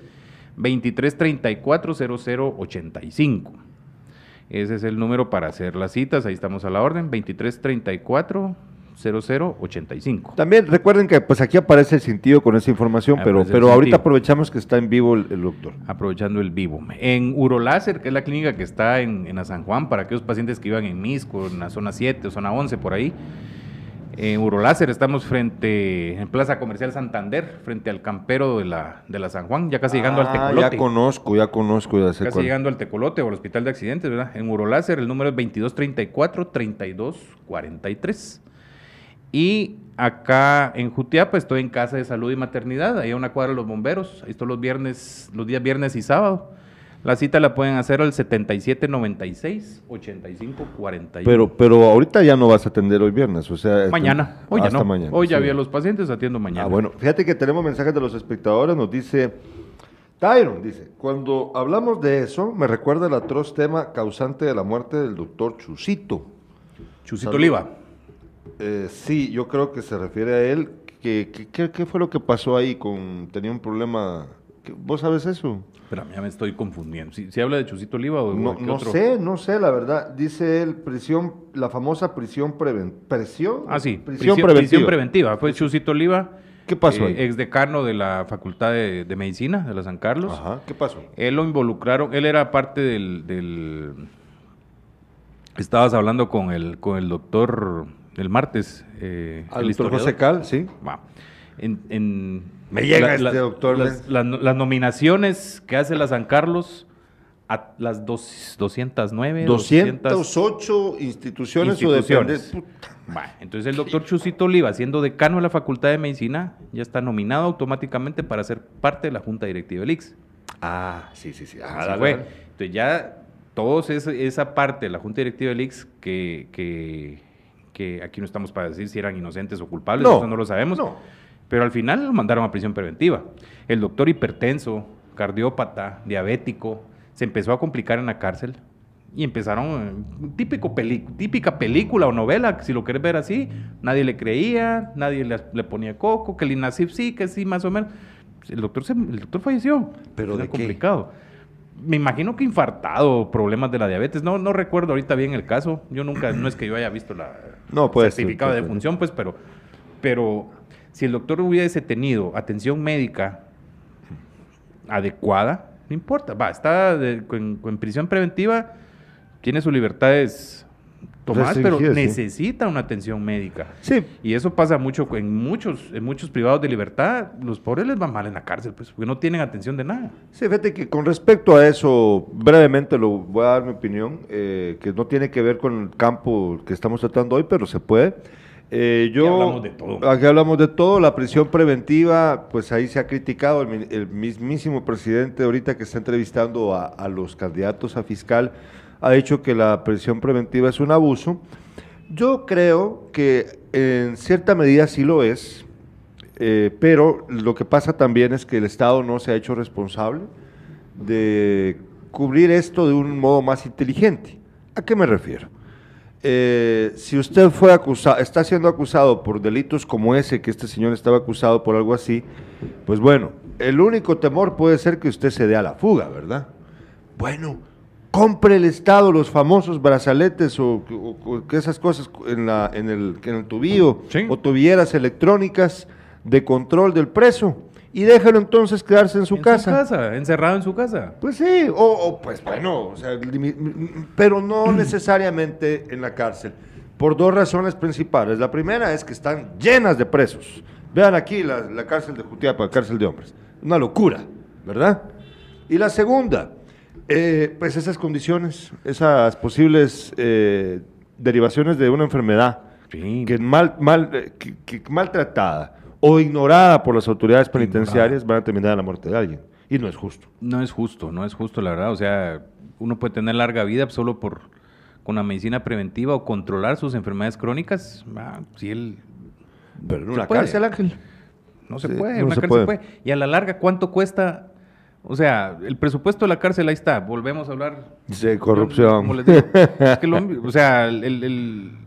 2334-0085. Ese es el número para hacer las citas, ahí estamos a la orden, 2334-0085. También recuerden que pues aquí aparece el sentido con esa información, pero, Aparece pero ahorita aprovechamos que está en vivo el, el doctor. aprovechando el vivo. En Uroláser, que es la clínica que está en, en la San Juan, para aquellos pacientes que iban en Misco, en la zona 7 o zona 11, por ahí. En Uroláser estamos frente, en Plaza Comercial Santander, frente al campero de la, de la San Juan, ya casi llegando al Ah, Tecolote. Ya conozco, ya conozco, ya sé Casi cuál. llegando al Tecolote o al Hospital de Accidentes, ¿verdad? En Uroláser el número es 2234-3243. Y acá en Jutiapa estoy en Casa de Salud y Maternidad, ahí a una cuadra de los bomberos. Ahí estoy los viernes, los días viernes y sábado. La cita la pueden hacer al 7796-8541. Pero, pero ahorita ya no vas a atender hoy viernes, o sea... mañana, hoy ya hasta no. mañana. hoy ya sí. vi a los pacientes, atiendo mañana. Ah, bueno, fíjate que tenemos mensajes de los espectadores, nos dice, Tyron, dice, cuando hablamos de eso, me recuerda el atroz tema causante de la muerte del doctor Chusito. Chusito. Oliva. Eh, sí, yo creo que se refiere a él. que que- ¿Qué qué fue lo que pasó ahí con, tenía un problema, ¿qué- ¿vos sabes eso? Pero ya me estoy confundiendo. ¿Si, habla de Chusito Oliva o No, de no otro? sé, no sé, la verdad. Dice él, prisión, la famosa prisión preventiva. ¿Presión? Ah, sí, Prisión, prisión, preventiva. prisión preventiva. Fue Chusito Oliva, ¿Qué pasó eh, ahí? ex decano de la Facultad de, de Medicina de la San Carlos. Ajá, ¿qué pasó? Él lo involucraron, él era parte del... del- estabas hablando con el, con el doctor el martes. eh, Al el doctor. José Cal, sí. Va. En, en- Me llega este doctor, Las, las- las nominaciones que hace la San Carlos a las dos, 209, 200 208 instituciones, o instituciones. depende. Va, entonces el doctor Chusito Oliva, siendo decano de la Facultad de Medicina, ya está nominado automáticamente para ser parte de la Junta Directiva del IX. Ah, sí, sí, sí. Ah, fue. Entonces ya todos esa parte de la Junta Directiva del IX que, que, que aquí no estamos para decir si eran inocentes o culpables, No, eso no lo sabemos. no. Pero al final lo mandaron a prisión preventiva. El doctor hipertenso, cardiópata, diabético, se empezó a complicar en la cárcel y empezaron, eh, típico peli- típica película o novela, si lo quieres ver así, nadie le creía, nadie le, le ponía coco, que el INASIF sí, que sí, más o menos. El doctor, se- el doctor falleció. ¿Pero Era de qué? complicado. Me imagino que infartado, problemas de la diabetes. No, no recuerdo ahorita bien el caso. Yo nunca, no es que yo haya visto la No, certificado de función, pues, pero, pero si el doctor hubiese tenido atención médica adecuada, no importa, va, está de- en, en prisión preventiva, tiene sus libertades tomadas, pero necesita una atención médica. Sí, Y eso pasa mucho en muchos, en muchos privados de libertad. Los pobres les va mal en la cárcel, pues, porque no tienen atención de nada. Sí, fíjate que con respecto a eso, brevemente lo voy a dar mi opinión, eh, que no tiene que ver con el campo que estamos tratando hoy, pero se puede. Eh, yo, Aquí hablamos de todo. Aquí hablamos de todo. La prisión preventiva, pues ahí se ha criticado el, mi- el mismísimo presidente ahorita que está entrevistando a, a los candidatos a fiscal, ha dicho que la prisión preventiva es un abuso. Yo creo que en cierta medida sí lo es, eh, pero lo que pasa también es que el Estado no se ha hecho responsable de cubrir esto de un modo más inteligente. ¿A qué me refiero? Eh, si usted fue acusado, está siendo acusado por delitos como ese, que este señor estaba acusado por algo así, pues bueno, el único temor puede ser que usted se dé a la fuga, ¿verdad? Bueno, compre el Estado los famosos brazaletes o, o- o que esas cosas en, la, en, el, en el tubillo Sí. o tubilleras electrónicas de control del preso y déjelo entonces quedarse en su en casa. su casa, encerrado en su casa. Pues sí, o, o, pues bueno, o sea, limi- pero no necesariamente en la cárcel, por dos razones principales. La primera es que están llenas de presos. Vean aquí la, la cárcel de Jutiapa, cárcel de hombres. Una locura, ¿verdad? Y la segunda, eh, pues esas condiciones, esas posibles eh, derivaciones de una enfermedad Sí. que mal, mal, eh, que- que maltratada o ignorada por las autoridades penitenciarias van a terminar en la muerte de alguien. Y no es justo. No es justo, no es justo, la verdad. O sea, uno puede tener larga vida solo por con la medicina preventiva o controlar sus enfermedades crónicas. Ah, si él Pero en una cárcel, Ángel. no se Sí, puede, no una se cárcel puede. puede. Y a la larga, ¿cuánto cuesta? O sea, el presupuesto de la cárcel ahí está. Volvemos a hablar De corrupción. Como les digo, es que lo- o sea, el, el- el-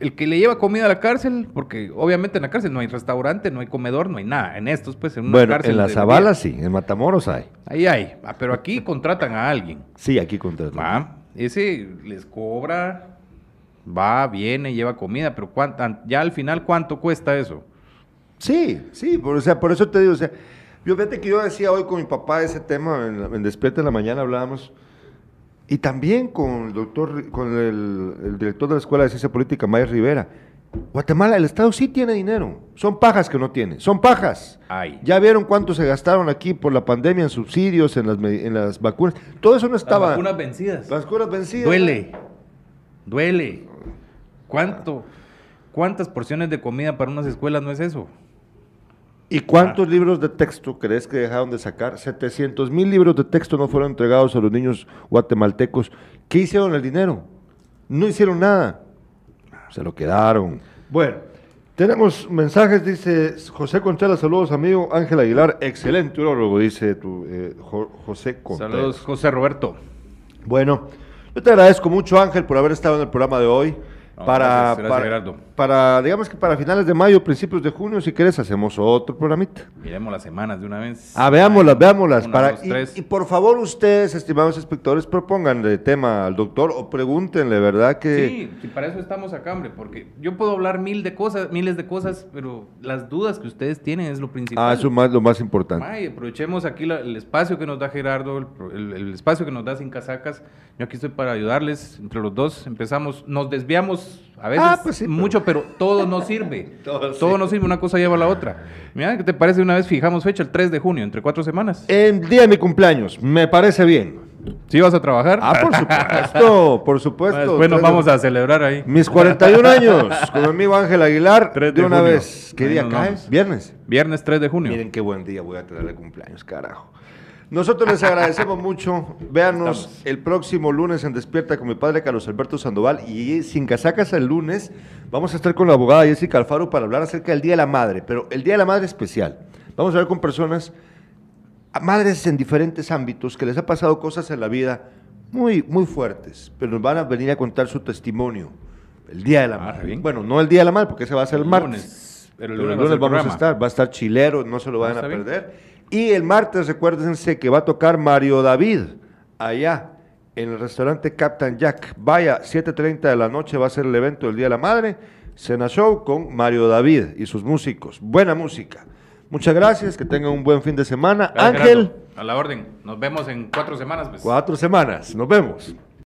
el- que le lleva comida a la cárcel, porque obviamente en la cárcel no hay restaurante, no hay comedor, no hay nada. En estos, pues, en una Bueno, cárcel. en la de Zabala sí, en Matamoros hay. Ahí hay. Ah, pero aquí contratan a alguien. Sí, aquí contratan. Va, ese les cobra, va, viene, lleva comida, pero cuánta, ya al final, ¿cuánto cuesta eso? Sí, sí, por, o sea, por eso te digo, o sea, yo fíjate que yo decía hoy con mi papá ese tema, en, en Despierta en la mañana hablábamos, y también con el doctor, con el, el director de la Escuela de Ciencia Política, Mayer Rivera. Guatemala, el Estado sí tiene dinero, son pajas que no tiene, son pajas. Ay. Ya vieron cuánto se gastaron aquí por la pandemia en subsidios, en las, en las vacunas, todo eso no estaba... Las vacunas vencidas. Las curas vencidas. Duele, duele. ¿Cuánto? ¿Cuántas porciones de comida para unas escuelas no es eso? ¿Y cuántos libros de texto crees que dejaron de sacar? 700 mil libros de texto no fueron entregados a los niños guatemaltecos. ¿Qué hicieron el dinero? No hicieron nada. Se lo quedaron. Bueno, tenemos mensajes, dice José Contreras, saludos amigo. Ángel Aguilar, excelente urólogo, dice tu, eh, Jo- José Contreras. Saludos, José Roberto. Bueno, yo te agradezco mucho, Ángel, por haber estado en el programa de hoy. No, para, gracias, gracias, para, Gerardo. para, digamos que para finales de mayo, principios de junio, si quieres, hacemos otro programita. Miremos las semanas de una vez. Ah, veámoslas, veámoslas. una, para, dos, y, y por favor, ustedes, estimados espectadores, propónganle tema al doctor o pregúntenle, ¿verdad? Que Sí, sí, para eso estamos acá, hombre, porque yo puedo hablar mil de cosas, miles de cosas, pero las dudas que ustedes tienen es lo principal. Ah, eso es lo más importante. Ay, aprovechemos aquí la- el espacio que nos da Gerardo, el, el- el espacio que nos da Sin Casacas. Yo aquí estoy para ayudarles. Entre los dos empezamos, nos desviamos a veces Ah, pues sí, mucho, pero todo nos sirve. Todo todo sirve. una cosa lleva a la otra. Mira, ¿qué te parece? Una vez fijamos fecha, el 3 de junio, entre cuatro semanas. El día de mi cumpleaños, me parece bien. ¿Sí vas a trabajar? Ah, por supuesto, por supuesto. Después nos vamos a celebrar ahí. Mis 41 años, con mi amigo Ángel Aguilar, Tres de de una junio. vez. ¿Qué Ahí día nos cae? vamos. Viernes. Viernes 3 de junio. Miren qué buen día voy a tener de cumpleaños, carajo. Nosotros les agradecemos mucho. Véanos Estamos. el próximo lunes en Despierta con mi padre Carlos Alberto Sandoval y sin casacas el lunes vamos a estar con la abogada Jessica Alfaro para hablar acerca del Día de la Madre, pero el Día de la Madre especial. Vamos a ver con personas madres en diferentes ámbitos que les ha pasado cosas en la vida muy, muy fuertes, pero nos van a venir a contar su testimonio el Día de la Ah, Madre. bien. Bueno, no el Día de la Madre, porque ese va a ser el, El martes. lunes. Pero el Pero el lunes lunes vamos a estar, va a estar chilero, no se lo Ah, vayan a perder. Y el martes, recuérdense que va a tocar Mario David, allá en el restaurante Captain Jack. Vaya, 7.30 de la noche va a ser el evento del Día de la Madre. Cena Show con Mario David y sus músicos. Buena música. Muchas gracias, que tengan un buen fin de semana. Gracias, Ángel, Gerardo. A la orden. Nos vemos en cuatro semanas. Pues. cuatro semanas. Nos vemos.